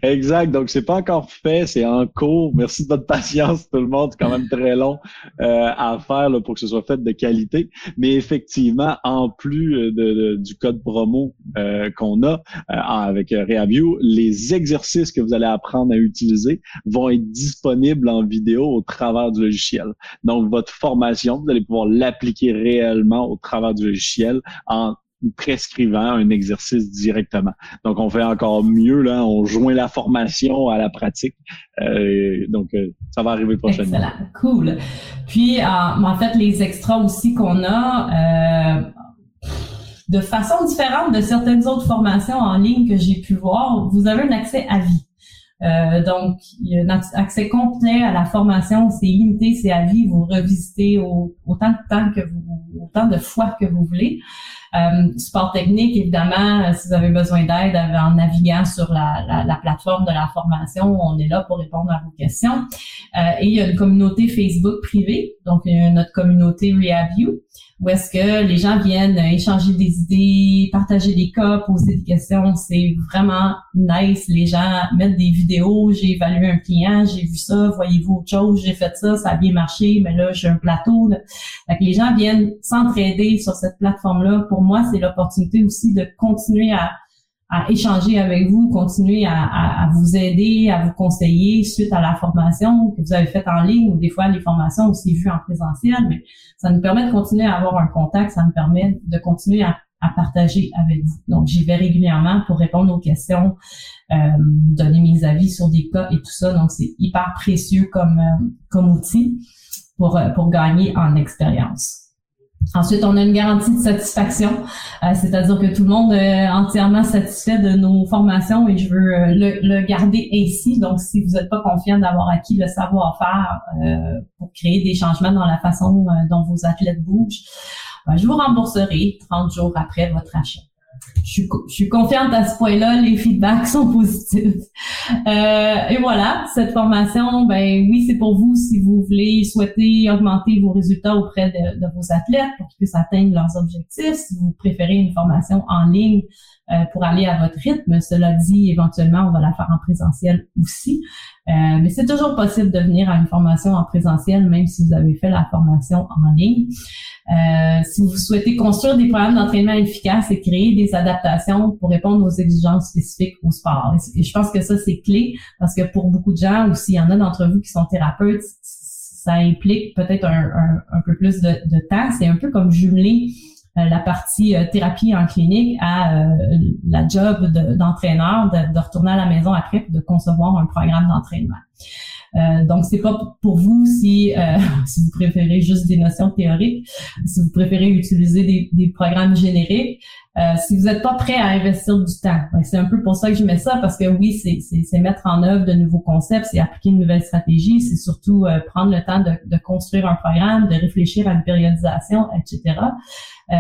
Exact. Donc, c'est pas encore fait, c'est en cours. Merci de votre patience, tout le monde. C'est quand même très long euh, à faire pour que ce soit fait de qualité. Mais effectivement, en plus euh, du code promo euh, qu'on a avec Reaview, les exercices que vous allez apprendre à utiliser vont être disponibles en vidéo au travers du logiciel. Donc, votre formation, vous allez pouvoir l'appliquer réellement au travers du logiciel en prescrivant un exercice directement. Donc, on fait encore mieux, là, on joint la formation à la pratique. Euh, donc, euh, ça va arriver prochainement. Excellent, cool. Puis, euh, en fait, les extras aussi qu'on a, de façon différente de certaines autres formations en ligne que j'ai pu voir, vous avez un accès à vie. Euh, donc, il y a un accès complet à la formation, c'est limité, c'est à vie, vous revisitez autant de temps que vous, autant de fois que vous voulez. Euh, support technique, évidemment, si vous avez besoin d'aide en naviguant sur la, la, plateforme de la formation, on est là pour répondre à vos questions. Euh, et il y a une communauté Facebook privée, donc il y a notre communauté RehabView, où est-ce que les gens viennent échanger des idées, partager des cas, poser des questions. C'est vraiment nice. Les gens mettent des vidéos. J'ai évalué un client, j'ai vu ça. Voyez-vous autre chose? J'ai fait ça, ça a bien marché, mais là j'ai un plateau. Fait que les gens viennent s'entraider sur cette plateforme-là. Pour moi, c'est l'opportunité aussi de continuer à à échanger avec vous, continuer à, à, vous aider, à vous conseiller suite à la formation que vous avez faite en ligne ou des fois les formations aussi vues en présentiel, mais ça nous permet de continuer à avoir un contact, ça nous permet de continuer à, à partager avec vous. Donc, j'y vais régulièrement pour répondre aux questions, euh, donner mes avis sur des cas et tout ça. Donc, c'est hyper précieux comme, euh, comme outil pour, euh, pour gagner en expérience. Ensuite, on a une garantie de satisfaction, euh, c'est-à-dire que tout le monde est entièrement satisfait de nos formations et je veux euh, le, garder ainsi. Donc, si vous n'êtes pas confiant d'avoir acquis le savoir-faire euh, pour créer des changements dans la façon dont vos athlètes bougent, je vous rembourserai 30 jours après votre achat. Je suis, je suis confiante à ce point-là, les feedbacks sont positifs. Euh, et voilà, cette formation, ben oui, c'est pour vous si vous voulez souhaiter augmenter vos résultats auprès de, de vos athlètes pour qu'ils puissent atteindre leurs objectifs. Si vous préférez une formation en ligne euh, pour aller à votre rythme, cela dit, éventuellement, on va la faire en présentiel aussi. Euh, mais c'est toujours possible de venir à une formation en présentiel, même si vous avez fait la formation en ligne. Euh, si vous souhaitez construire des programmes d'entraînement efficaces et créer des adaptations pour répondre aux exigences spécifiques au sport. Et je pense que ça, c'est clé parce que pour beaucoup de gens, ou s'il y en a d'entre vous qui sont thérapeutes, ça implique peut-être un, un, peu plus de, de temps. C'est un peu comme jumeler la partie euh, thérapie en clinique à euh, la job d'entraîneur, de, de, retourner à la maison après de concevoir un programme d'entraînement. Euh, donc, c'est pas pour vous si, si vous préférez juste des notions théoriques, si vous préférez utiliser des, des programmes génériques, si vous n'êtes pas prêt à investir du temps. C'est un peu pour ça que je mets ça, parce que oui, c'est mettre en œuvre de nouveaux concepts, c'est appliquer une nouvelle stratégie, c'est surtout prendre le temps de, de, construire un programme, de réfléchir à une périodisation, etc. Euh,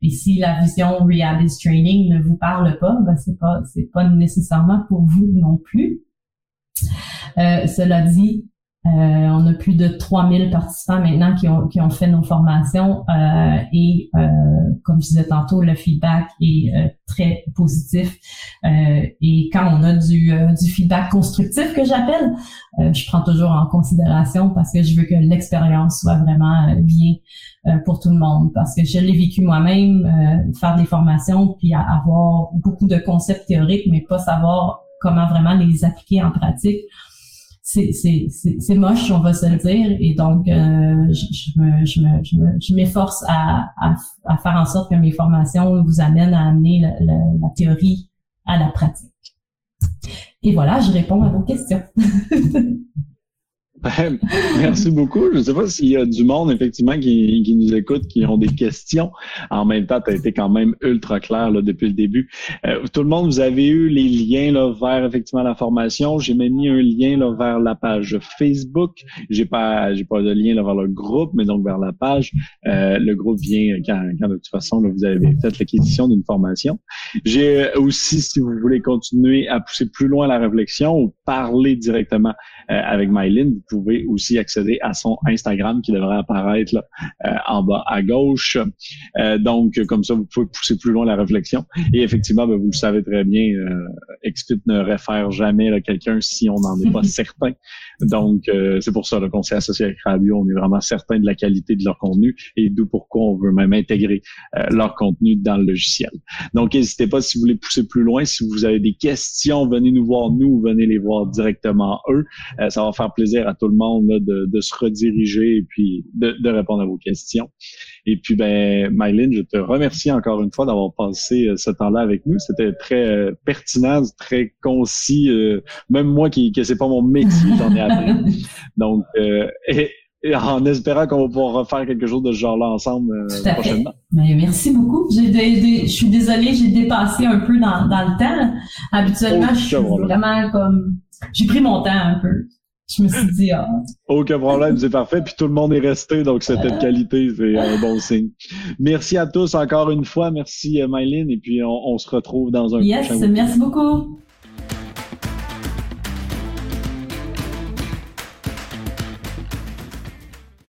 et si la vision Realist Training ne vous parle pas, ben c'est pas c'est pas nécessairement pour vous non plus. Euh, cela dit, euh, on a plus de 3000 participants maintenant qui ont, qui ont fait nos formations euh, et euh, comme je disais tantôt, le feedback est euh, très positif. Et quand on a du, du feedback constructif que j'appelle, je prends toujours en considération parce que je veux que l'expérience soit vraiment bien pour tout le monde. Parce que je l'ai vécu moi-même, faire des formations puis avoir beaucoup de concepts théoriques, mais pas savoir comment vraiment les appliquer en pratique c'est moche, on va se le dire. Et donc, euh, je, m'efforce à, à, faire en sorte que mes formations vous amènent à amener la théorie à la pratique. Et voilà, je réponds à vos questions. Merci beaucoup. Je ne sais pas s'il y a du monde, effectivement, qui, qui, nous écoute, qui ont des questions. En même temps, tu as été quand même ultra clair là, depuis le début. Euh, tout le monde, vous avez eu les liens là, vers effectivement la formation. J'ai même mis un lien là, vers la page Facebook. J'ai pas j'ai pas de lien là, vers le groupe, mais donc vers la page. Euh, le groupe vient quand, quand de toute façon là, vous avez fait l'acquisition d'une formation. J'ai aussi, si vous voulez continuer à pousser plus loin la réflexion ou parler directement euh, avec Mylene, vous pouvez aussi accéder à son Instagram qui devrait apparaître là, euh, en bas à gauche. Euh, donc, comme ça, vous pouvez pousser plus loin la réflexion. Et effectivement, ben, vous le savez très bien, euh, Expit ne réfère jamais à quelqu'un si on n'en est pas certain. Donc, euh, c'est pour ça qu'on s'est associé avec Radio. On est vraiment certain de la qualité de leur contenu et d'où pourquoi on veut même intégrer leur contenu dans le logiciel. Donc, n'hésitez pas si vous voulez pousser plus loin. Si vous avez des questions, venez nous voir nous, venez les voir directement eux. ça va faire plaisir à tout le monde de, de, se rediriger et puis de, de, répondre à vos questions. Et puis, ben, Mylène, je te remercie encore une fois d'avoir passé euh, ce temps-là avec nous. C'était très euh, pertinent, très concis. Euh, même moi qui que c'est pas mon métier, j'en ai appris. Donc, et, en espérant qu'on va pouvoir refaire quelque chose de ce genre-là ensemble prochainement. Mais merci beaucoup. J'ai je suis désolée, j'ai dépassé un peu dans, dans le temps. Habituellement, je suis vraiment comme j'ai pris mon temps un peu je me suis dit, ah. Aucun problème, c'est parfait. Puis tout le monde est resté, donc c'était de qualité, c'est un bon signe. Merci à tous encore une fois. Merci, euh, Mylène. Et puis, on, se retrouve dans un yes, prochain. Yes, merci beaucoup.